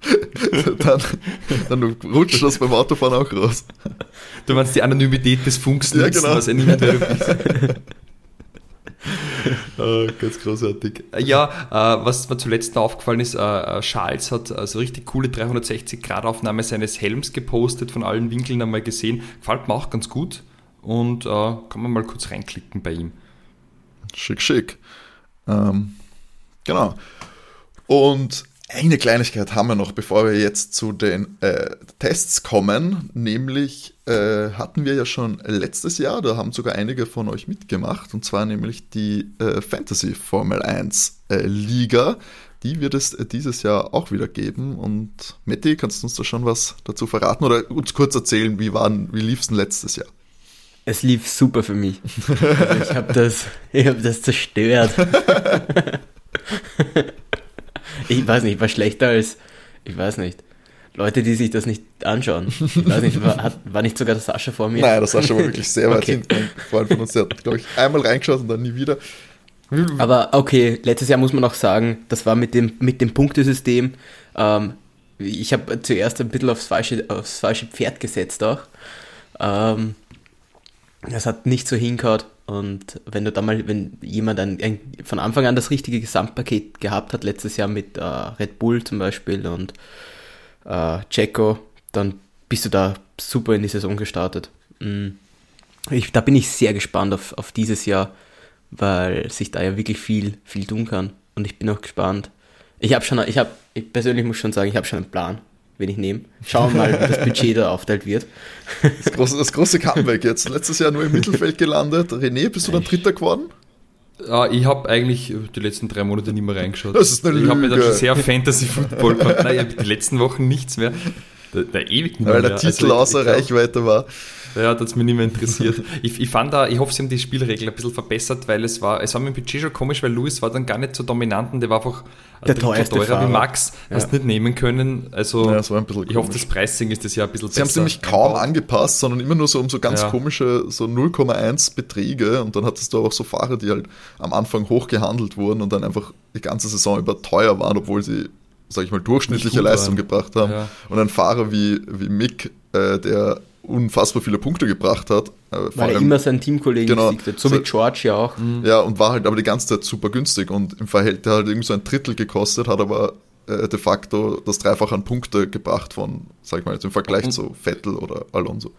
dann, dann rutscht das beim Autofahren auch raus. Du meinst die Anonymität des Funks ja, genau. was er niemand uh, ganz großartig. Äh, ja, uh, was mir zuletzt aufgefallen ist, Charles hat also richtig coole 360-Grad-Aufnahme seines Helms gepostet, von allen Winkeln einmal gesehen. Gefällt mir auch ganz gut und kann man mal kurz reinklicken bei ihm. Schick, schick. Ähm, genau. Und eine Kleinigkeit haben wir noch, bevor wir jetzt zu den äh, Tests kommen. Nämlich äh, hatten wir ja schon letztes Jahr, da haben sogar einige von euch mitgemacht, und zwar nämlich die äh, Fantasy Formel 1 äh, Liga. Die wird es dieses Jahr auch wieder geben. Und Matti, kannst du uns da schon was dazu verraten oder uns kurz erzählen, wie, wie lief es denn letztes Jahr? Es lief super für mich. Also ich habe das, hab das zerstört. Ich weiß nicht, war schlechter als, ich weiß nicht, Leute, die sich das nicht anschauen. Ich weiß nicht, war, hat, war nicht sogar der Sascha vor mir? Nein, der Sascha war wirklich sehr weit okay. hinten. Freund von uns, der hat, glaube ich, einmal reingeschaut und dann nie wieder. Aber okay, letztes Jahr muss man auch sagen, das war mit dem, mit dem Punktesystem. Ähm, ich habe zuerst ein bisschen aufs falsche, aufs falsche Pferd gesetzt auch. Ähm, das hat nicht so hingehauen. Und wenn du da mal, wenn jemand ein, ein, von Anfang an das richtige Gesamtpaket gehabt hat, letztes Jahr mit äh, Red Bull zum Beispiel und äh, Checo, dann bist du da super in die Saison gestartet. Mm. Ich, da bin ich sehr gespannt auf, auf dieses Jahr, weil sich da ja wirklich viel, viel tun kann. Und ich bin auch gespannt. Ich habe schon, ich habe, ich persönlich muss schon sagen, ich habe schon einen Plan, wen ich nehme. Schauen wir mal, wie das Budget da aufteilt wird. Das große, das große Comeback jetzt. Letztes Jahr nur im Mittelfeld gelandet. René, bist du dann Dritter geworden? Ja, ich habe eigentlich die letzten drei Monate nicht mehr reingeschaut. Das ist eine Lüge. Ich habe mir dann schon sehr Fantasy-Football gehabt. Nein, ich habe die letzten Wochen nichts mehr. Der, der ewig Weil der Titel also, außer Reichweite war. Ja, hat es mich nicht mehr interessiert. ich, ich fand da, ich hoffe, sie haben die Spielregel ein bisschen verbessert, weil es war, es war mit dem Budget schon komisch, weil Louis war dann gar nicht so dominant und der war einfach der teuerste teurer Fahrer. wie Max. Ja. Hast nicht nehmen können. Also, ja, ich hoffe, das Pricing ist das ja ein bisschen sie besser. Sie haben es nämlich kaum angepasst, sondern immer nur so um so ganz ja. komische, so 0,1 Beträge und dann hattest du auch so Fahrer, die halt am Anfang hoch gehandelt wurden und dann einfach die ganze Saison über teuer waren, obwohl sie sag ich mal, durchschnittliche Leistung waren. gebracht haben. Ja. Und ein Fahrer wie, wie Mick, äh, der unfassbar viele Punkte gebracht hat. Äh, Weil er immer seinen Teamkollegen genau, siegte, so wie George ja auch. Mhm. Ja, und war halt aber die ganze Zeit super günstig und im Verhältnis hat halt irgendwie so ein Drittel gekostet, hat aber äh, de facto das Dreifache an Punkte gebracht von, sag ich mal, jetzt im Vergleich und zu Vettel oder Alonso.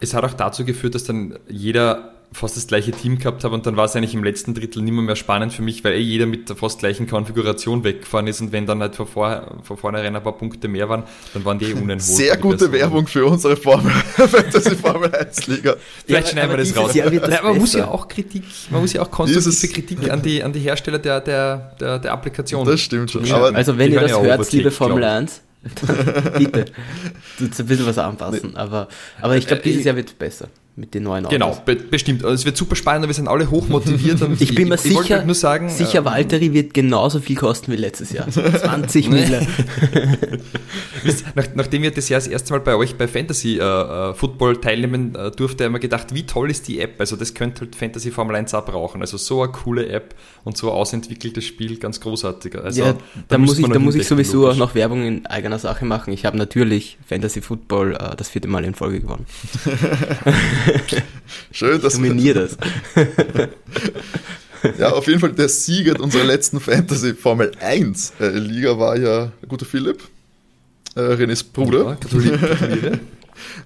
Es hat auch dazu geführt, dass dann jeder fast das gleiche Team gehabt habe und dann war es eigentlich im letzten Drittel nicht mehr, mehr spannend für mich, weil eh jeder mit der fast gleichen Konfiguration weggefahren ist und wenn dann halt von, vor, von vornherein ein paar Punkte mehr waren, dann waren die eh unenholt. Sehr gute Werbung für unsere Formel, Fantasy Formel 1 Liga. Vielleicht ja, schneiden wir das raus. Nein, man muss ja auch Kritik, man muss ja auch konstruktive Kritik an die, an die Hersteller der, der, der, der Applikation. Das stimmt schon. Aber also wenn ihr das hört, liebe Formel 1, bitte, ein bisschen was anpassen. Nee. Aber, aber ich glaube, dieses Jahr wird es besser mit den neuen Autos. Genau, be bestimmt. Also es wird super spannend, wir sind alle hochmotiviert. ich bin mir ich, sicher, nur sagen, sicher, äh, Valtteri wird genauso viel kosten wie letztes Jahr. 20 Mille. Nach, nachdem wir das Jahr das erste Mal bei euch bei Fantasy äh, äh, Football teilnehmen äh, durfte, haben wir gedacht, wie toll ist die App. Also das könnte halt Fantasy Formel 1 auch brauchen. Also so eine coole App und so ein ausentwickeltes Spiel, ganz großartig. Also, ja, da, da muss ich, da muss ich sowieso auch noch Werbung in eigener Sache machen. Ich habe natürlich Fantasy Football äh, das vierte Mal in Folge gewonnen. Schön, dass Dominier das. ja, auf jeden Fall der Sieger unserer letzten Fantasy Formel 1 äh, Liga war ja der gute Philipp, äh, Renés Bruder. Ja,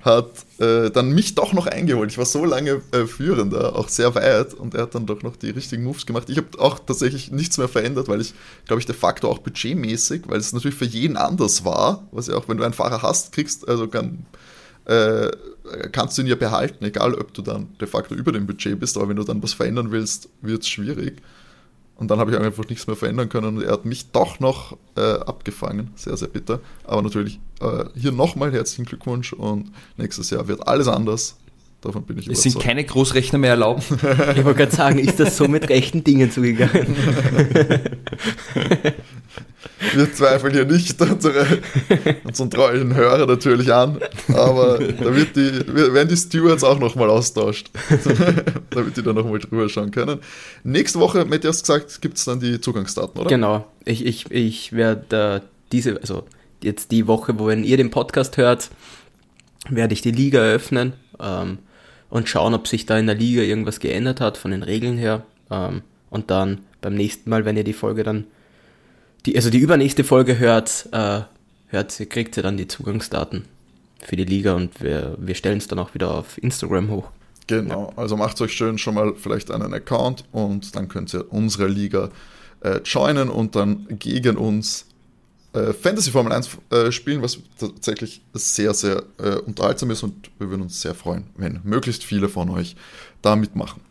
hat äh, dann mich doch noch eingeholt. Ich war so lange äh, Führender, auch sehr weit, und er hat dann doch noch die richtigen Moves gemacht. Ich habe auch tatsächlich nichts mehr verändert, weil ich, glaube ich, de facto auch budgetmäßig, weil es natürlich für jeden anders war, was ja auch, wenn du einen Fahrer hast, kriegst, also kann, äh, kannst du ihn ja behalten, egal ob du dann de facto über dem Budget bist, aber wenn du dann was verändern willst, wird es schwierig. Und dann habe ich einfach nichts mehr verändern können und er hat mich doch noch äh, abgefangen. Sehr, sehr bitter. Aber natürlich äh, hier nochmal herzlichen Glückwunsch und nächstes Jahr wird alles anders. Davon bin ich überzeugt. Es sind keine Großrechner mehr erlaubt. ich wollte gerade sagen, ist das so mit rechten Dingen zugegangen? Wir zweifeln hier nicht unsere, unseren treuen Hörer natürlich an, aber da wird die, werden die Stewards auch nochmal austauscht, damit die da nochmal drüber schauen können. Nächste Woche, Matt, hast gesagt, gibt es dann die Zugangsdaten, oder? Genau. Ich, ich, ich werde diese, also jetzt die Woche, wo wenn ihr den Podcast hört, werde ich die Liga eröffnen ähm, und schauen, ob sich da in der Liga irgendwas geändert hat von den Regeln her. Ähm, und dann beim nächsten Mal, wenn ihr die Folge dann die, also die übernächste Folge hört, äh, hört sie, kriegt sie dann die Zugangsdaten für die Liga und wir, wir stellen es dann auch wieder auf Instagram hoch. Genau, also macht euch schön schon mal vielleicht einen Account und dann könnt ihr unsere Liga äh, joinen und dann gegen uns äh, Fantasy Formel 1 äh, spielen, was tatsächlich sehr, sehr äh, unterhaltsam ist und wir würden uns sehr freuen, wenn möglichst viele von euch da mitmachen.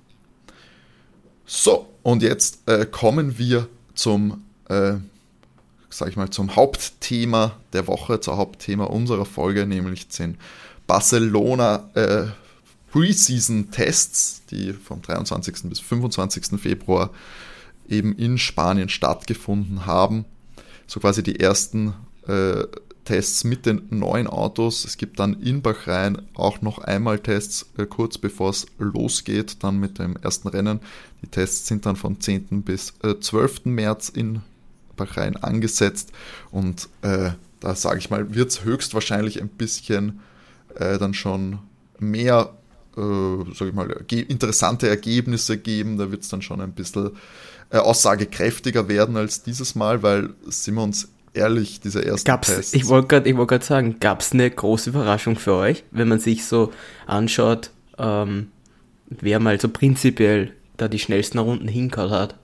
So, und jetzt äh, kommen wir zum äh, sage ich mal, zum Hauptthema der Woche, zum Hauptthema unserer Folge, nämlich den Barcelona äh, Preseason-Tests, die vom 23. bis 25. Februar eben in Spanien stattgefunden haben. So quasi die ersten äh, Tests mit den neuen Autos. Es gibt dann in Bahrain auch noch einmal Tests, äh, kurz bevor es losgeht, dann mit dem ersten Rennen. Die Tests sind dann von 10. bis äh, 12. März in Bahrain angesetzt und äh, da sage ich mal, wird es höchstwahrscheinlich ein bisschen äh, dann schon mehr, äh, sag ich mal, interessante Ergebnisse geben. Da wird es dann schon ein bisschen äh, aussagekräftiger werden als dieses Mal, weil sind wir uns ehrlich, diese ersten gab's, Tests. Ich wollte gerade wollt sagen, gab es eine große Überraschung für euch, wenn man sich so anschaut, ähm, wer mal so prinzipiell da die schnellsten Runden hingehauen hat?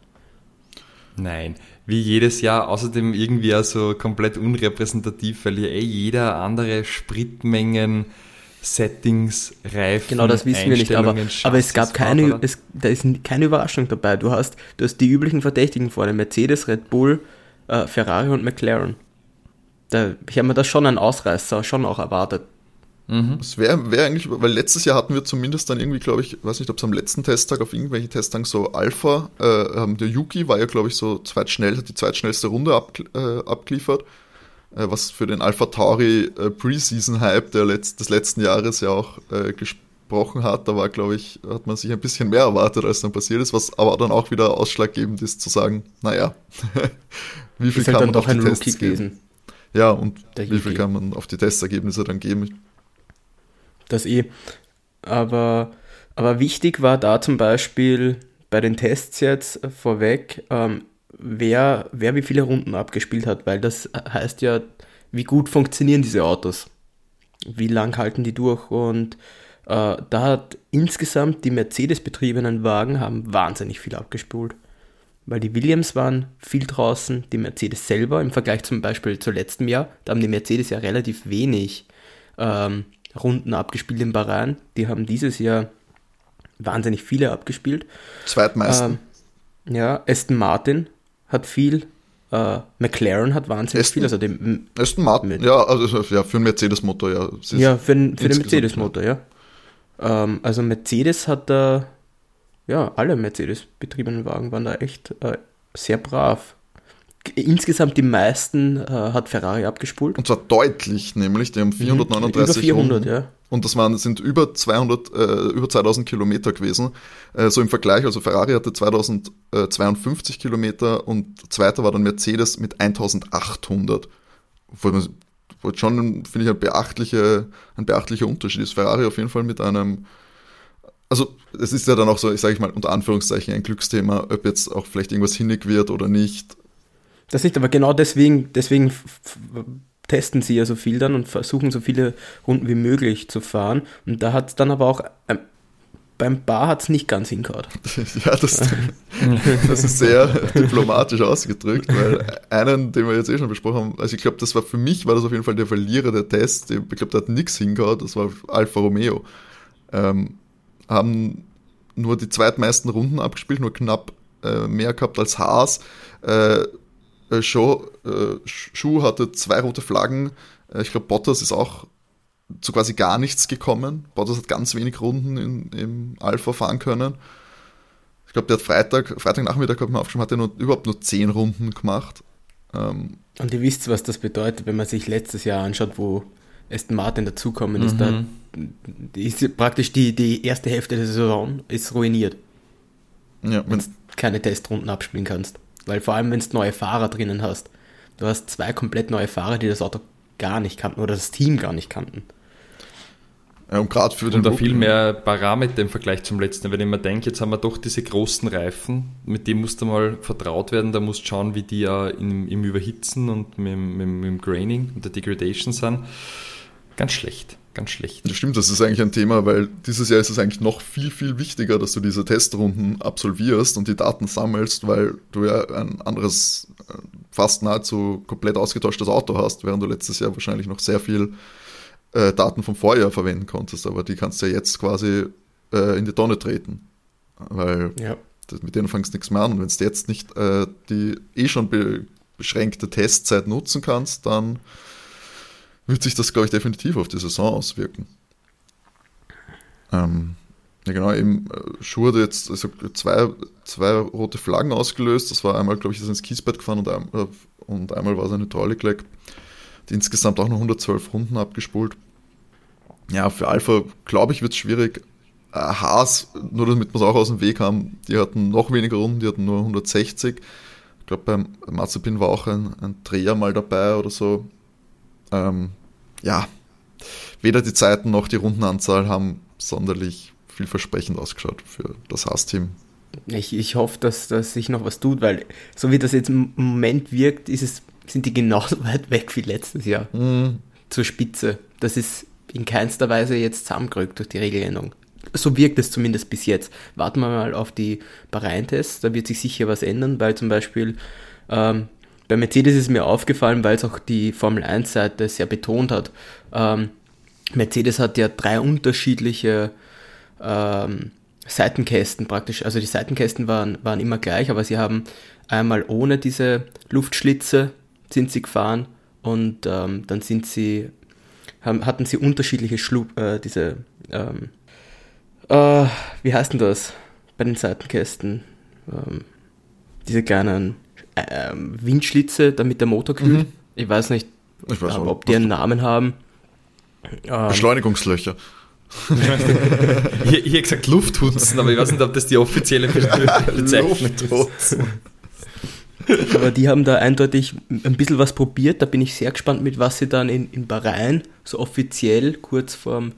Nein, wie jedes Jahr, außerdem irgendwie auch so komplett unrepräsentativ, weil ja eh jeder andere Spritmengen, Settings, Reifen, Genau, das wissen wir nicht, aber, aber es gab keine, es, da ist keine Überraschung dabei. Du hast, du hast die üblichen Verdächtigen vorne, Mercedes, Red Bull, äh, Ferrari und McLaren. Da, ich habe mir das schon einen Ausreißer schon auch erwartet. Mhm. Das wäre wär eigentlich, weil letztes Jahr hatten wir zumindest dann irgendwie, glaube ich, weiß nicht, ob es am letzten Testtag auf irgendwelchen Testtagen so Alpha, äh, der Yuki war ja, glaube ich, so zweitschnell, hat die zweitschnellste Runde ab, äh, abgeliefert, äh, was für den Alpha Tauri äh, Preseason-Hype Letz-, des letzten Jahres ja auch äh, gesprochen hat. Da war, glaube ich, hat man sich ein bisschen mehr erwartet, als dann passiert ist, was aber dann auch wieder ausschlaggebend ist, zu sagen, naja, wie viel ist halt kann man auf die Tests geben? Ja, und wie viel kann man auf die Testergebnisse dann geben? Das eh. Aber, aber wichtig war da zum Beispiel bei den Tests jetzt vorweg, ähm, wer, wer wie viele Runden abgespielt hat, weil das heißt ja, wie gut funktionieren diese Autos. Wie lang halten die durch und äh, da hat insgesamt die Mercedes-betriebenen Wagen haben wahnsinnig viel abgespult. Weil die Williams waren viel draußen, die Mercedes selber im Vergleich zum Beispiel zu letztem Jahr, da haben die Mercedes ja relativ wenig ähm, Runden abgespielt in Bahrain. Die haben dieses Jahr wahnsinnig viele abgespielt. Zweitmeisten. Ähm, ja, Aston Martin hat viel. Äh, McLaren hat wahnsinnig Aston, viel. Also dem, Aston Martin, mit, ja, also ja, für einen Mercedes-Motor, ja. Ja, für, für den Mercedes-Motor, ja. Ähm, also Mercedes hat da, ja, alle Mercedes-betriebenen Wagen waren da echt äh, sehr brav insgesamt die meisten äh, hat Ferrari abgespult. Und zwar deutlich, nämlich, die haben 439 mhm. Über 400, Runden. ja. Und das waren, sind über 200, äh, über 2000 Kilometer gewesen. Äh, so im Vergleich, also Ferrari hatte 2052 Kilometer und zweiter war dann Mercedes mit 1800. Wo schon, finde ich, ein beachtlicher, ein beachtlicher Unterschied ist. Ferrari auf jeden Fall mit einem, also es ist ja dann auch so, ich sage ich mal unter Anführungszeichen ein Glücksthema, ob jetzt auch vielleicht irgendwas hinnig wird oder nicht. Das nicht, aber genau deswegen, deswegen testen sie ja so viel dann und versuchen so viele Runden wie möglich zu fahren. Und da hat es dann aber auch ähm, beim Bar hat es nicht ganz hingehauen. Ja, das, das ist sehr diplomatisch ausgedrückt, weil einen, den wir jetzt eh schon besprochen haben, also ich glaube, das war für mich, war das auf jeden Fall der Verlierer der Test. Ich glaube, da hat nichts hingehauen, das war Alfa Romeo. Ähm, haben nur die zweitmeisten Runden abgespielt, nur knapp äh, mehr gehabt als Haas. Äh, äh, Show, äh, Schuh hatte zwei rote Flaggen. Äh, ich glaube, Bottas ist auch zu quasi gar nichts gekommen. Bottas hat ganz wenig Runden in, im Alpha fahren können. Ich glaube, der hat Freitag, Freitagnachmittag hat man aufgeschrieben, hat er nur, überhaupt nur zehn Runden gemacht. Ähm, und ihr wisst, was das bedeutet, wenn man sich letztes Jahr anschaut, wo Aston Martin dazukommen ist. Mhm. Da ist praktisch die, die erste Hälfte der Saison ist ruiniert. Ja, wenn du keine Testrunden abspielen kannst. Weil vor allem, wenn du neue Fahrer drinnen hast, du hast zwei komplett neue Fahrer, die das Auto gar nicht kannten oder das Team gar nicht kannten. Ja, und gerade für den. Und da viel mehr Parameter im Vergleich zum letzten. Wenn ich mir denke, jetzt haben wir doch diese großen Reifen, mit dem musst du mal vertraut werden. Da musst du schauen, wie die ja im, im Überhitzen und mit, mit, mit dem Graining und der Degradation sind. Ganz schlecht ganz schlecht. Das stimmt, das ist eigentlich ein Thema, weil dieses Jahr ist es eigentlich noch viel, viel wichtiger, dass du diese Testrunden absolvierst und die Daten sammelst, weil du ja ein anderes, äh, fast nahezu komplett ausgetauschtes Auto hast, während du letztes Jahr wahrscheinlich noch sehr viel äh, Daten vom Vorjahr verwenden konntest, aber die kannst du ja jetzt quasi äh, in die Tonne treten, weil ja. das, mit denen fangst du nichts mehr an und wenn du jetzt nicht äh, die eh schon be beschränkte Testzeit nutzen kannst, dann wird sich das, glaube ich, definitiv auf die Saison auswirken. Ähm, ja, genau, eben äh, Schuh hat jetzt also zwei, zwei rote Flaggen ausgelöst. Das war einmal, glaube ich, ist ins Kiesbett gefahren und, ein, äh, und einmal war es eine Hydraulikleck. Die insgesamt auch noch 112 Runden abgespult. Ja, für Alpha, glaube ich, wird es schwierig. Äh, Haas, nur damit wir es auch aus dem Weg haben, die hatten noch weniger Runden, die hatten nur 160. Ich glaube, beim Mazepin war auch ein, ein Dreher mal dabei oder so ähm, ja, weder die Zeiten noch die Rundenanzahl haben sonderlich vielversprechend ausgeschaut für das Haas-Team. Ich, ich hoffe, dass, dass sich noch was tut, weil so wie das jetzt im Moment wirkt, ist es, sind die genauso weit weg wie letztes Jahr mhm. zur Spitze. Das ist in keinster Weise jetzt zusammengerückt durch die Regeländerung. So wirkt es zumindest bis jetzt. Warten wir mal auf die Bahrain-Tests, da wird sich sicher was ändern, weil zum Beispiel ähm, bei Mercedes ist mir aufgefallen, weil es auch die Formel 1-Seite sehr betont hat. Ähm, Mercedes hat ja drei unterschiedliche ähm, Seitenkästen praktisch. Also die Seitenkästen waren, waren immer gleich, aber sie haben einmal ohne diese Luftschlitze sind sie gefahren und ähm, dann sind sie, haben, hatten sie unterschiedliche Schlu äh, diese, ähm, äh, wie heißt denn das bei den Seitenkästen? Ähm, diese kleinen äh, Windschlitze, damit der Motor kühlt. Mhm. Ich weiß nicht, ich weiß ob die einen Namen haben. Ähm, Beschleunigungslöcher. hier, hier gesagt Lufthutzen, aber ich weiß nicht, ob das die offizielle Bezeichnung ist. Aber die haben da eindeutig ein bisschen was probiert. Da bin ich sehr gespannt, mit was sie dann in, in Bahrain so offiziell kurz vorm,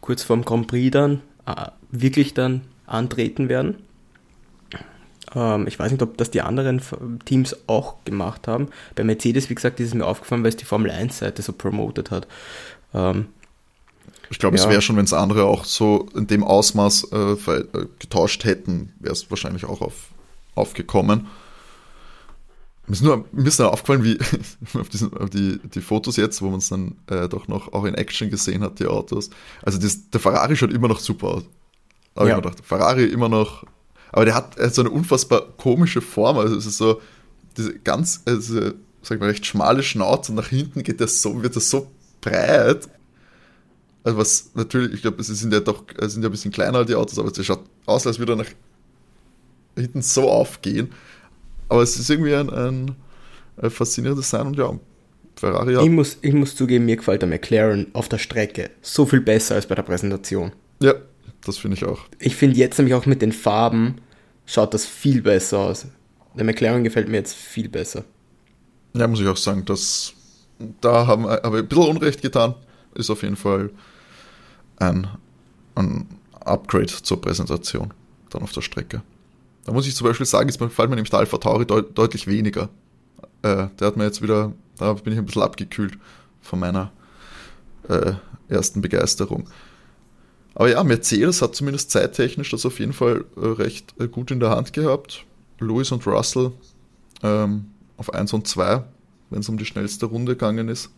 kurz vorm Grand Prix dann äh, wirklich dann antreten werden. Ähm, ich weiß nicht, ob das die anderen Teams auch gemacht haben. Bei Mercedes, wie gesagt, ist es mir aufgefallen, weil es die Formel 1-Seite so promotet hat. Ähm, ich glaube, ja. es wäre schon, wenn es andere auch so in dem Ausmaß äh, äh getauscht hätten, wäre es wahrscheinlich auch auf, aufgekommen. Mir ist nur mir ist nur aufgefallen, wie auf, diesen, auf die, die Fotos jetzt, wo man es dann äh, doch noch auch in Action gesehen hat, die Autos. Also das, der Ferrari schaut immer noch super aus. Aber ja. ich mir gedacht, Ferrari immer noch, aber der hat so eine unfassbar komische Form. Also es ist so, diese ganz, also, sag ich mal, recht schmale Schnauze und nach hinten geht das so, wird das so breit. Also was natürlich, ich glaube, sie sind ja doch, sind ja ein bisschen kleiner die Autos, aber es schaut aus, als würde er nach hinten so aufgehen. Aber es ist irgendwie ein, ein, ein faszinierendes Sein und ja, Ferrari hat. Ich muss, ich muss zugeben, mir gefällt der McLaren auf der Strecke so viel besser als bei der Präsentation. Ja, das finde ich auch. Ich finde jetzt nämlich auch mit den Farben schaut das viel besser aus. Der McLaren gefällt mir jetzt viel besser. Ja, muss ich auch sagen, dass da haben wir ein bisschen Unrecht getan. Ist auf jeden Fall ein, ein Upgrade zur Präsentation dann auf der Strecke. Da muss ich zum Beispiel sagen, jetzt gefällt mir nämlich der Alpha Tauri deut deutlich weniger. Äh, der hat mir jetzt wieder, da bin ich ein bisschen abgekühlt von meiner äh, ersten Begeisterung. Aber ja, Mercedes hat zumindest zeittechnisch das auf jeden Fall äh, recht äh, gut in der Hand gehabt. Lewis und Russell ähm, auf 1 und 2, wenn es um die schnellste Runde gegangen ist.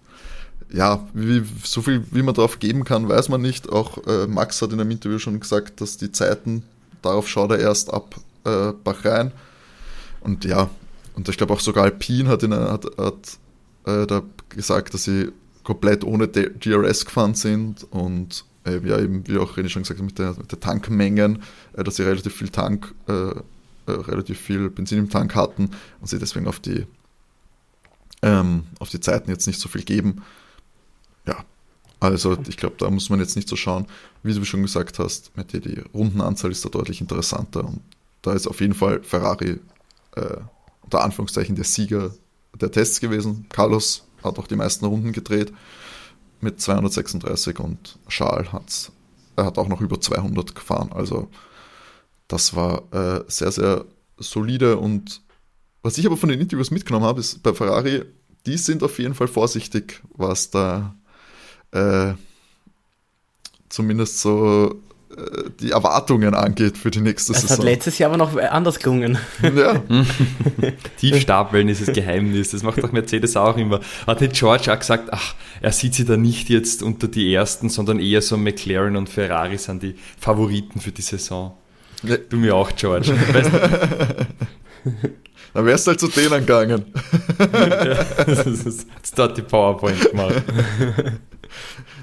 Ja, wie, so viel wie man drauf geben kann, weiß man nicht. Auch äh, Max hat in einem Interview schon gesagt, dass die Zeiten, darauf schaut er erst ab äh, Bahrain. Und ja, und ich glaube auch sogar Alpine hat, in, hat, hat äh, da gesagt, dass sie komplett ohne DRS gefahren sind und äh, ja, eben wie auch René schon gesagt hat, mit der, mit der Tankmengen, äh, dass sie relativ viel Tank, äh, äh, relativ viel Benzin im Tank hatten und sie deswegen auf die, ähm, auf die Zeiten jetzt nicht so viel geben. Ja, also ich glaube, da muss man jetzt nicht so schauen. Wie du schon gesagt hast, mit die, die Rundenanzahl ist da deutlich interessanter und da ist auf jeden Fall Ferrari äh, unter Anführungszeichen der Sieger der Tests gewesen. Carlos hat auch die meisten Runden gedreht mit 236 und Charles hat's, er hat auch noch über 200 gefahren. Also das war äh, sehr, sehr solide und was ich aber von den Interviews mitgenommen habe, ist bei Ferrari, die sind auf jeden Fall vorsichtig, was da äh, zumindest so die Erwartungen angeht für die nächste das Saison. Das hat letztes Jahr aber noch anders gelungen. Ja. Tiefstapeln ist das Geheimnis. Das macht doch Mercedes auch immer. Hat nicht George auch gesagt, ach, er sieht sie da nicht jetzt unter die Ersten, sondern eher so McLaren und Ferrari sind die Favoriten für die Saison. Ja. Du mir auch, George. Weißt du? Dann wärst du halt zu denen gegangen. ja, das ist, dort die PowerPoint gemacht.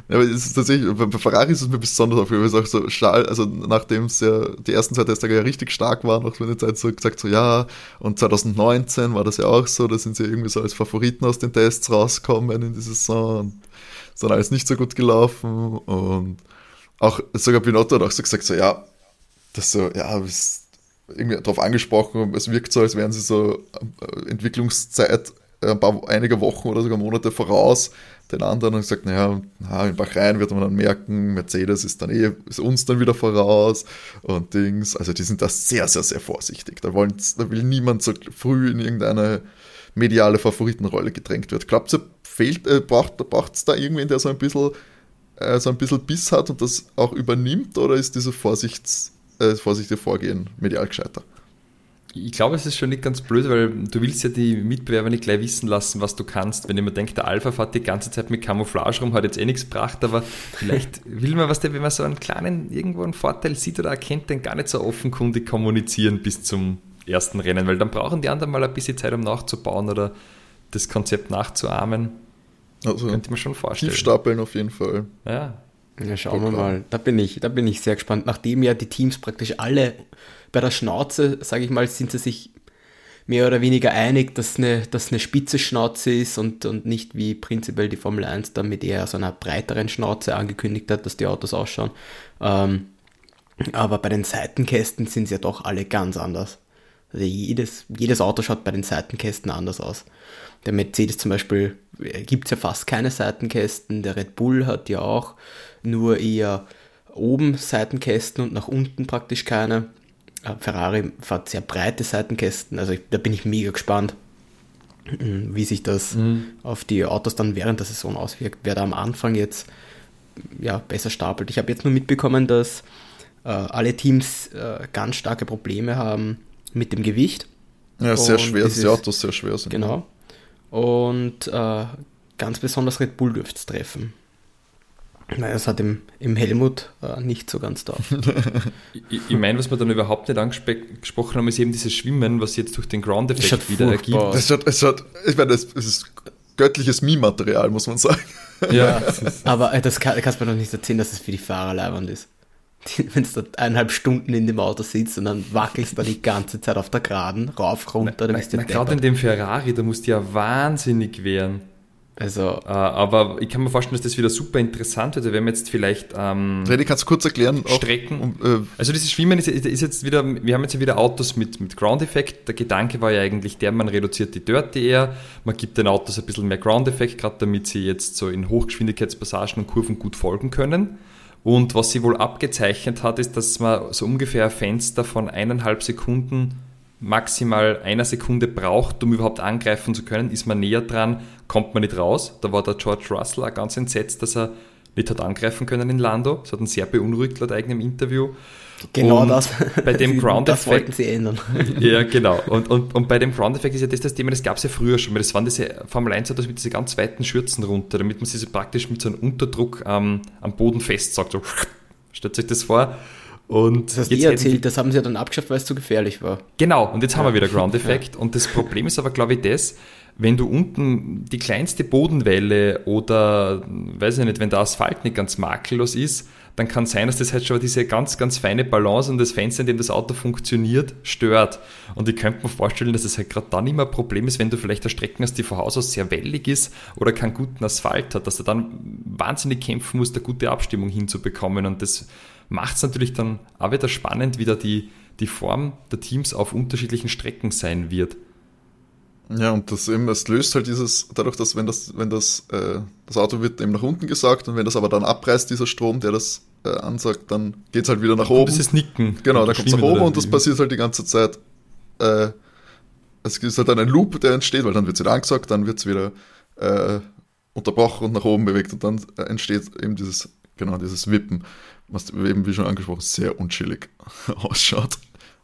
Ja, aber ist tatsächlich, bei Ferrari ist es mir besonders aufgefallen, weil es auch so Stahl, also nachdem es ja die ersten zwei Testtage ja richtig stark waren, auch so eine Zeit so gesagt, so ja, und 2019 war das ja auch so, da sind sie irgendwie so als Favoriten aus den Tests rausgekommen in die Saison und ist dann alles nicht so gut gelaufen und auch sogar Binotto hat auch so gesagt, so ja, das so, ja, irgendwie darauf angesprochen, es wirkt so, als wären sie so äh, Entwicklungszeit ein paar, einige Wochen oder sogar Monate voraus den anderen und gesagt, naja, na, in Bahrain wird man dann merken, Mercedes ist dann eh, ist uns dann wieder voraus und Dings. Also die sind da sehr, sehr, sehr vorsichtig. Da, da will niemand so früh in irgendeine mediale Favoritenrolle gedrängt wird. Glaubt ihr, fehlt, äh, braucht es da irgendwen, der so ein bisschen äh, so ein bisschen Biss hat und das auch übernimmt oder ist dieses äh, vorsichtige Vorgehen medial gescheiter? Ich glaube, es ist schon nicht ganz blöd, weil du willst ja die Mitbewerber nicht gleich wissen lassen, was du kannst. Wenn jemand denkt, der Alpha fährt die ganze Zeit mit Camouflage rum, hat jetzt eh nichts gebracht, aber vielleicht will man was, wenn man so einen kleinen, irgendwo einen Vorteil sieht oder erkennt, den gar nicht so offenkundig kommunizieren bis zum ersten Rennen, weil dann brauchen die anderen mal ein bisschen Zeit, um nachzubauen oder das Konzept nachzuahmen. Also Könnte man schon vorstellen. Tiefstapeln auf jeden Fall. Ja. Ja, schauen wir mal. Da bin, ich, da bin ich sehr gespannt. Nachdem ja die Teams praktisch alle bei der Schnauze, sage ich mal, sind sie sich mehr oder weniger einig, dass eine, dass eine spitze Schnauze ist und, und nicht wie prinzipiell die Formel 1 dann mit eher so einer breiteren Schnauze angekündigt hat, dass die Autos ausschauen. Ähm, aber bei den Seitenkästen sind sie ja doch alle ganz anders. Also jedes, jedes Auto schaut bei den Seitenkästen anders aus. Der Mercedes zum Beispiel äh, gibt es ja fast keine Seitenkästen, der Red Bull hat ja auch nur eher oben Seitenkästen und nach unten praktisch keine. Ferrari fährt sehr breite Seitenkästen, also ich, da bin ich mega gespannt, wie sich das mhm. auf die Autos dann während der Saison auswirkt. Wer da am Anfang jetzt ja, besser stapelt. Ich habe jetzt nur mitbekommen, dass äh, alle Teams äh, ganz starke Probleme haben mit dem Gewicht. Ja, sehr und schwer, dass die Autos sehr schwer sind. Genau. Und äh, ganz besonders Red Bull dürfte es treffen. Naja, das hat im, im Helmut äh, nicht so ganz da. ich, ich meine, was wir dann überhaupt nicht angesprochen haben, ist eben dieses Schwimmen, was jetzt durch den Ground-Effekt wieder ergibt. Das hat, es hat, ich meine, das, das ist göttliches Meme-Material, muss man sagen. Ja, aber äh, das kann, kannst du mir doch nicht erzählen, dass es für die Fahrer leibend ist. wenn du da eineinhalb Stunden in dem Auto sitzt und dann wackelst du die ganze Zeit auf der Geraden, rauf, runter, dann bist du Gerade in dem Ferrari, da musst du ja wahnsinnig wehren. Also, äh, aber ich kann mir vorstellen, dass das wieder super interessant wird, wenn wir jetzt vielleicht ähm, Freddy, kannst du kurz erklären? Strecken. Um, äh, also dieses Schwimmen ist, ist, jetzt wieder, wir haben jetzt wieder Autos mit, mit Ground-Effekt. Der Gedanke war ja eigentlich der, man reduziert die Dirty Air, man gibt den Autos ein bisschen mehr Ground-Effekt, gerade damit sie jetzt so in Hochgeschwindigkeitspassagen und Kurven gut folgen können. Und was sie wohl abgezeichnet hat, ist, dass man so ungefähr ein Fenster von eineinhalb Sekunden, maximal einer Sekunde braucht, um überhaupt angreifen zu können. Ist man näher dran, kommt man nicht raus. Da war der George Russell auch ganz entsetzt, dass er nicht hat angreifen können in Lando. Das hat ihn sehr beunruhigt laut eigenem Interview. Genau und das. Bei dem Ground das wollten sie ändern. Ja, genau. Und, und, und bei dem Ground Effect ist ja das das Thema, das gab es ja früher schon, weil das waren diese Formel 1 Autos mit diesen ganz weiten Schürzen runter, damit man sie so praktisch mit so einem Unterdruck ähm, am Boden festsagt. So, stellt euch das vor. Und das hast du erzählt, das haben sie ja dann abgeschafft, weil es zu gefährlich war. Genau, und jetzt ja. haben wir wieder Ground Effect. Ja. Und das Problem ist aber, glaube ich, das, wenn du unten die kleinste Bodenwelle oder, weiß ich nicht, wenn der Asphalt nicht ganz makellos ist, dann kann sein, dass das halt schon diese ganz, ganz feine Balance und das Fenster, in dem das Auto funktioniert, stört. Und ich könnte mir vorstellen, dass das halt gerade dann immer ein Problem ist, wenn du vielleicht eine Strecke hast, die von Haus aus sehr wellig ist oder keinen guten Asphalt hat, dass du dann wahnsinnig kämpfen musst, eine gute Abstimmung hinzubekommen. Und das macht es natürlich dann auch wieder spannend, wie da die, die Form der Teams auf unterschiedlichen Strecken sein wird. Ja, und das eben, es löst halt dieses, dadurch, dass wenn das, wenn das, äh, das Auto wird eben nach unten gesagt und wenn das aber dann abreißt, dieser Strom, der das äh, ansagt, dann geht es halt wieder nach oben. Das ist Nicken. Genau, dann kommt es nach oben und das passiert halt die ganze Zeit. Äh, es ist halt dann ein Loop, der entsteht, weil dann wird es wieder angesagt, dann wird es wieder äh, unterbrochen und nach oben bewegt und dann äh, entsteht eben dieses, genau, dieses Wippen, was eben, wie schon angesprochen, sehr unchillig ausschaut.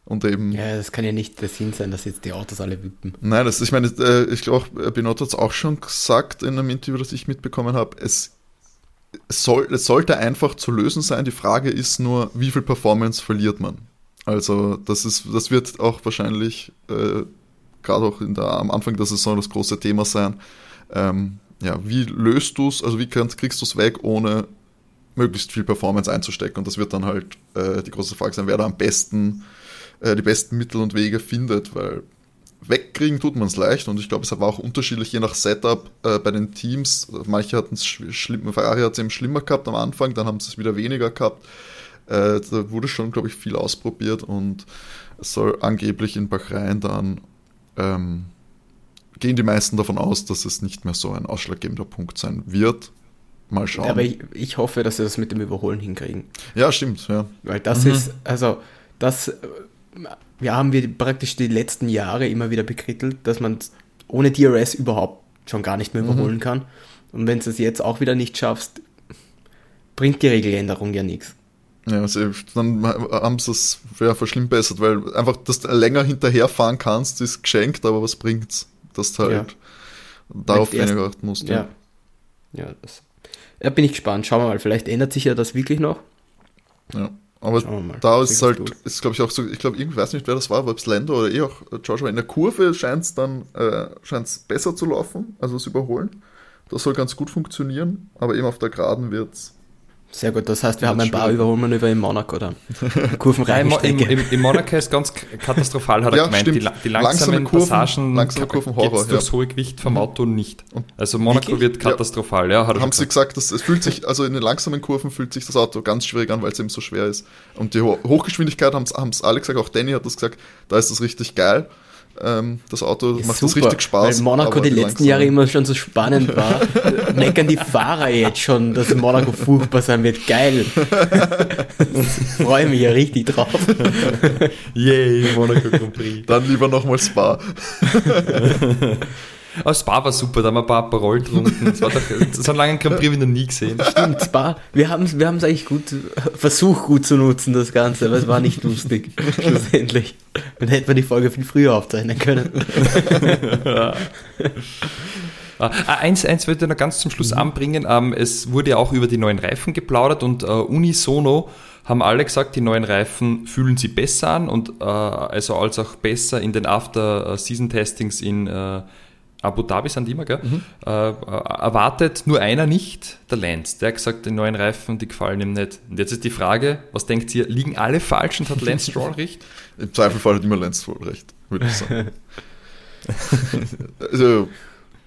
Und eben, ja, das kann ja nicht der Sinn sein, dass jetzt die Autos alle wippen. Nein, das, ich meine, äh, ich glaube, Binotto hat es auch schon gesagt in einem Interview, das ich mitbekommen habe. Es, soll, es sollte einfach zu lösen sein. Die Frage ist nur, wie viel Performance verliert man? Also, das, ist, das wird auch wahrscheinlich, äh, gerade auch in der, am Anfang der Saison, das große Thema sein. Ähm, ja, wie löst du es, also wie kannst, kriegst du es weg, ohne möglichst viel Performance einzustecken? Und das wird dann halt äh, die große Frage sein, wer da am besten äh, die besten Mittel und Wege findet, weil wegkriegen tut man es leicht und ich glaube, es war auch unterschiedlich je nach Setup äh, bei den Teams. Manche hatten es schlimm, Ferrari hat es eben schlimmer gehabt am Anfang, dann haben sie es wieder weniger gehabt. Äh, da wurde schon, glaube ich, viel ausprobiert und es soll angeblich in Bahrain dann ähm, gehen die meisten davon aus, dass es nicht mehr so ein ausschlaggebender Punkt sein wird. Mal schauen. Aber ich, ich hoffe, dass sie das mit dem Überholen hinkriegen. Ja, stimmt, ja. Weil das mhm. ist, also, das ja, haben wir praktisch die letzten Jahre immer wieder bekrittelt, dass man ohne DRS überhaupt schon gar nicht mehr mhm. überholen mhm. kann. Und wenn du es jetzt auch wieder nicht schaffst, bringt die Regeländerung ja nichts. Ja, also dann haben sie es ja, verschlimmbessert, weil einfach, dass du länger hinterherfahren kannst, ist geschenkt, aber was bringt's? Dass du halt ja. darauf weniger achten musst. Ja, ja. ja das, da bin ich gespannt. Schauen wir mal, vielleicht ändert sich ja das wirklich noch. Ja. Aber da ist halt, ist glaube ich auch so, ich glaube, ich weiß nicht, wer das war, ob es Lando oder eh auch Joshua. In der Kurve scheint es dann äh, scheint's besser zu laufen, also das Überholen. Das soll ganz gut funktionieren, aber eben auf der Geraden wird es sehr gut, das heißt, wir haben ein paar Überholmanöver in Monaco dann. Kurvenreihen Im, im, Im Monaco ist ganz katastrophal, hat er ja, gemeint. Die, die, langsamen Kurven, Passagen langsame Kurven Horror, ja. das hohe Gewicht vom Auto nicht. Also Monaco Wirklich? wird katastrophal, ja. ja haben sie gesagt, dass es fühlt sich, also in den langsamen Kurven fühlt sich das Auto ganz schwierig an, weil es eben so schwer ist. Und die Hochgeschwindigkeit haben es alle gesagt, auch Danny hat das gesagt, da ist das richtig geil. Ähm, das Auto ja, macht super, das richtig Spaß. Weil Monaco die letzten Jahre immer schon so spannend war. Meckern die Fahrer jetzt schon, dass Monaco furchtbar sein wird. Geil. Freue mich ja richtig drauf. Yay, Monaco Grand Prix. Dann lieber nochmal Spa. Aber Spa war super, da haben wir ein paar Aperol getrunken. so einen langen Grand Prix noch nie gesehen. Stimmt, Spa. Wir haben es wir eigentlich gut, versucht gut zu nutzen, das Ganze, aber es war nicht lustig, schlussendlich. Dann hätten wir die Folge viel früher aufzeichnen können. ja. Ah, eins, eins würde ich noch ganz zum Schluss mhm. anbringen. Ähm, es wurde ja auch über die neuen Reifen geplaudert und äh, unisono haben alle gesagt, die neuen Reifen fühlen sie besser an und äh, also als auch besser in den After-Season-Testings in äh, Abu Dhabi sind die immer, gell? Mhm. Äh, äh, erwartet nur einer nicht, der Lance. Der hat gesagt, die neuen Reifen, die gefallen ihm nicht. Und jetzt ist die Frage, was denkt ihr, liegen alle falsch und hat Lance Stroll recht? Im Zweifelfall hat immer Lance Stroll recht, würde ich sagen. also,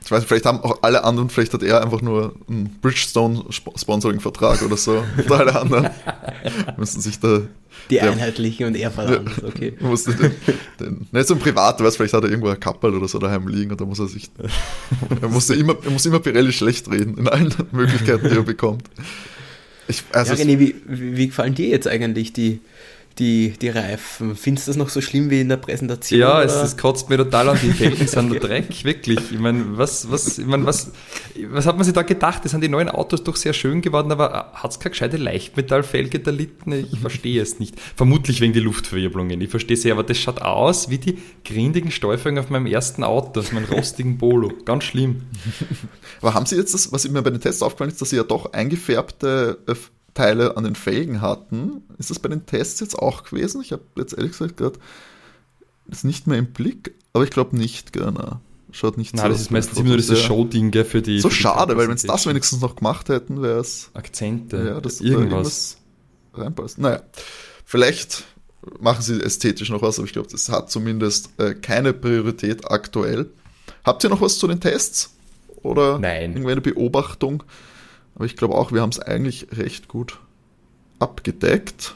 ich weiß, vielleicht haben auch alle anderen, vielleicht hat er einfach nur einen Bridgestone-Sponsoring-Vertrag oder so. Und alle anderen müssen sich da. Die der, einheitliche und er verdammt, okay. Musste den, den, nicht so ein Privat, weißt, vielleicht hat er irgendwo ein Kappel oder so daheim liegen und da muss er sich. er, musste immer, er muss immer Pirelli schlecht reden in allen Möglichkeiten, die er bekommt. Ich, also ja, René, wie, wie gefallen dir jetzt eigentlich die, die, die Reifen. Findest du das noch so schlimm wie in der Präsentation? Ja, es, es kotzt mir total an, die Felgen sind der Dreck, wirklich. Ich meine, was, was, ich mein, was, was hat man sich da gedacht? Das sind die neuen Autos doch sehr schön geworden, aber hat es keine gescheite Leichtmetallfelge da litten? Ich verstehe es nicht. Vermutlich wegen die Luftverwirbelungen. Ich verstehe es ja, aber das schaut aus wie die grindigen Steuerungen auf meinem ersten Auto, auf meinem rostigen Polo. Ganz schlimm. Aber haben Sie jetzt das, was mir bei den Tests aufgefallen ist, dass Sie ja doch eingefärbte äh, Teile an den Felgen hatten. Ist das bei den Tests jetzt auch gewesen? Ich habe jetzt ehrlich gesagt gerade das nicht mehr im Blick, aber ich glaube nicht, gerne. Schaut nicht Nein, so das ist meistens immer nur dieses Show-Ding für die. So für schade, weil wenn es das wenigstens noch gemacht hätten, wäre es. Akzente, ja, dass irgendwas. Da reinpasst. Naja, vielleicht machen sie ästhetisch noch was, aber ich glaube, das hat zumindest äh, keine Priorität aktuell. Habt ihr noch was zu den Tests? Oder Nein. irgendeine Beobachtung? Aber ich glaube auch, wir haben es eigentlich recht gut abgedeckt.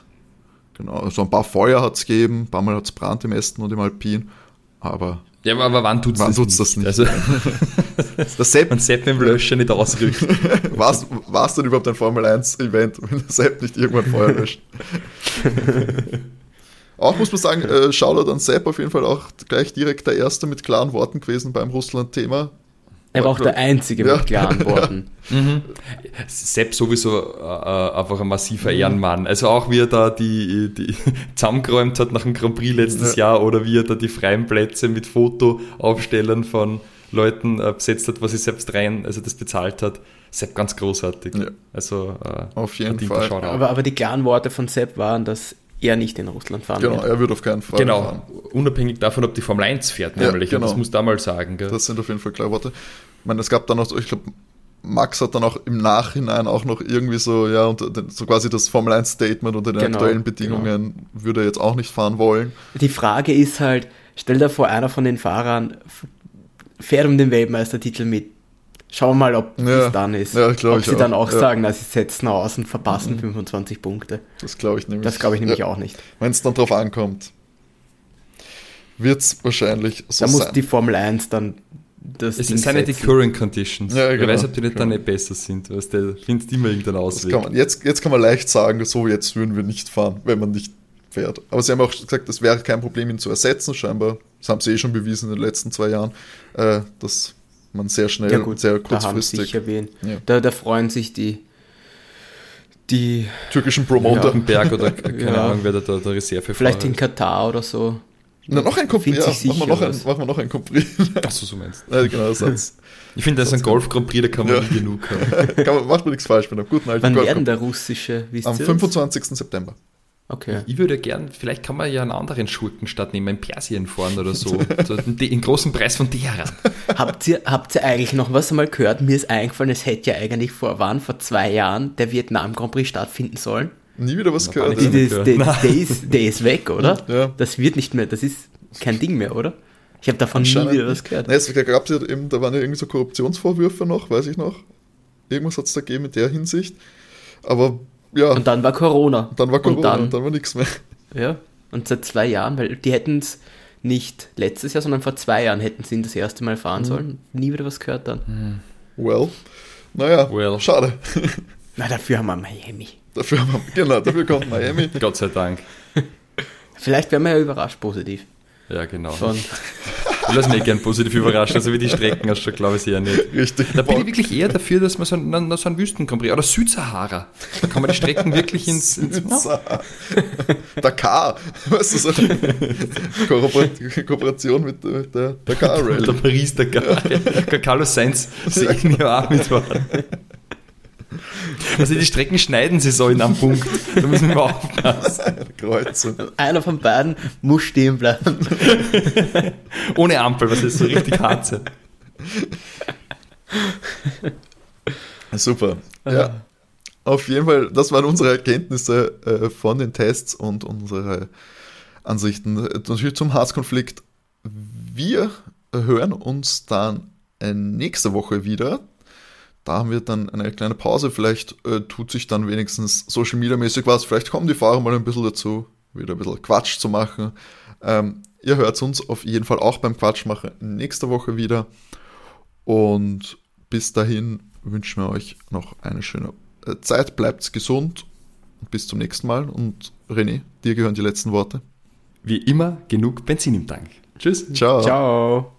Genau, so also ein paar Feuer hat es gegeben, ein paar Mal hat es Brand im Esten und im Alpin, aber. Ja, aber wann tut es das, tut's das nicht? Also, das Sepp, man Sepp mit dem Löscher nicht ausrückt. war es denn überhaupt ein Formel 1 Event, wenn der Sepp nicht irgendwann Feuer löscht? auch muss man sagen, äh, Shoutout an Sepp auf jeden Fall auch gleich direkt der Erste mit klaren Worten gewesen beim Russland-Thema. Er war auch der Einzige ja. mit klaren Worten. Mhm. Sepp sowieso äh, äh, einfach ein massiver mhm. Ehrenmann. Also auch wie er da die, die zusammengeräumt hat nach dem Grand Prix letztes ja. Jahr oder wie er da die freien Plätze mit Fotoaufstellern von Leuten äh, besetzt hat, was er selbst rein, also das bezahlt hat. Sepp ganz großartig. Ja. Also äh, auf jeden Fall. Aber, aber die klaren Worte von Sepp waren, dass er nicht in Russland fahren genau, wird. Genau, er wird auf keinen Fall genau. fahren. Unabhängig davon, ob die Formel 1 fährt, nämlich. Ja, genau. das muss da mal sagen. Gell? Das sind auf jeden Fall klare Worte. Ich meine, es gab dann noch, ich glaube, Max hat dann auch im Nachhinein auch noch irgendwie so, ja, und so quasi das Formel 1 Statement unter den genau, aktuellen Bedingungen genau. würde er jetzt auch nicht fahren wollen. Die Frage ist halt, stell dir vor, einer von den Fahrern fährt um den Weltmeistertitel mit. Schauen wir mal, ob ja, es dann ist. Ja, ob sie auch. dann auch ja. sagen, na, sie setzen aus und verpassen mhm. 25 Punkte. Das glaube ich nämlich. Das glaube ich nämlich auch nicht. Wenn es dann drauf ankommt, wird es wahrscheinlich so Da muss sein. die Formel 1 dann das Es Ding sind ja die. Current Conditions. Ja, Wer genau. weiß, ob die nicht dann nicht besser sind. Weißt du, findest immer irgendeinen Ausweg. kann man, jetzt, jetzt kann man leicht sagen, so jetzt würden wir nicht fahren, wenn man nicht fährt. Aber sie haben auch gesagt, es wäre kein Problem, ihn zu ersetzen, scheinbar. Das haben sie eh schon bewiesen in den letzten zwei Jahren, äh, dass man sehr schnell, Ja gut, sehr da haben kurzfristig wen. Ja. Da, da freuen sich die, die türkischen Promoter. Berg oder keine Ja. Ahnung, wer da der, der Reserve vielleicht in Katar oder so. Na, noch ein Compris. Ja, machen wir noch ein, was. machen wir noch ein Compris. Achso, so meinst du. ja, genau, Satz. Ich finde, das ist ein Golf Grand Prix, da kann man Ja. nie genug haben. Kann man, macht man nichts falsch mit einem guten alten Wann Golf- werden der russische? Wisst Am ihr das? 25. September. Okay. Ich würde gern, vielleicht kann man ja einen anderen Schurkenstadt nehmen, in Persien fahren oder so. so den, den großen Preis von Teheran. Habt ihr, habt ihr eigentlich noch was einmal gehört? Mir ist eingefallen, es hätte ja eigentlich vor, wann, vor zwei Jahren der Vietnam Grand Prix stattfinden sollen. Nie wieder was gehört. nicht Ja. gehört. der, der, ist, der ist weg, oder? Ja. Das wird nicht mehr, das ist kein Ding mehr, oder? Ich habe davon nie wieder was gehört. Na, jetzt gab's ja eben, da waren ja irgendwie so Korruptionsvorwürfe noch, weiß ich noch. Irgendwas hat es da gegeben in der Hinsicht. Aber ja, Und dann war Corona. dann war Corona Und dann, und dann war nichts mehr. ja, und seit zwei Jahren, weil die hätten es nicht letztes Jahr, sondern vor zwei Jahren hätten sie ihn das erste Mal Mhm. fahren sollen. Nie wieder was gehört dann. Well, naja, Well. schade. Na, dafür haben wir Miami. dafür, haben wir, genau, dafür kommt Miami. Gott sei Dank. Vielleicht werden wir ja überrascht positiv. Ja, genau. Von, Ich lasse mich gern positiv überraschen, also wie die Strecken hast du, glaube ich, eher nicht. Richtig. Da bin ich wirklich eher dafür, dass man so einen, so einen Wüsten Grand Prix oder Südsahara. Da kann man die Strecken wirklich ins, ins Dakar. Weißt du, so Kooperation, Kooperation mit, mit der Dakar der Rally. Paris Dakar. Ja. Carlos Sainz segnen ja auch mit worden. Also die Strecken schneiden sie so in einem Punkt. Da müssen wir aufpassen. Kreuzung. einer von beiden muss stehen bleiben. Ohne Ampel, was ist so richtig hart sein. Super. Ja. Auf jeden Fall, das waren unsere Erkenntnisse äh, von den Tests und unsere Ansichten natürlich zum Harzkonflikt. Wir hören uns dann äh, nächste Woche wieder. Da haben wir dann eine kleine Pause. Vielleicht äh, tut sich dann wenigstens Social Media mäßig was. Vielleicht kommen die Fahrer mal ein bisschen dazu, wieder ein bisschen Quatsch zu machen. Ähm, ihr hört uns auf jeden Fall auch beim Quatschmachen nächste Woche wieder. Und bis dahin wünschen wir euch noch eine schöne äh, Zeit. Bleibt gesund. Und bis zum nächsten Mal. Und René, dir gehören die letzten Worte. Wie immer genug Benzin im Tank. Tschüss. Ciao. Ciao.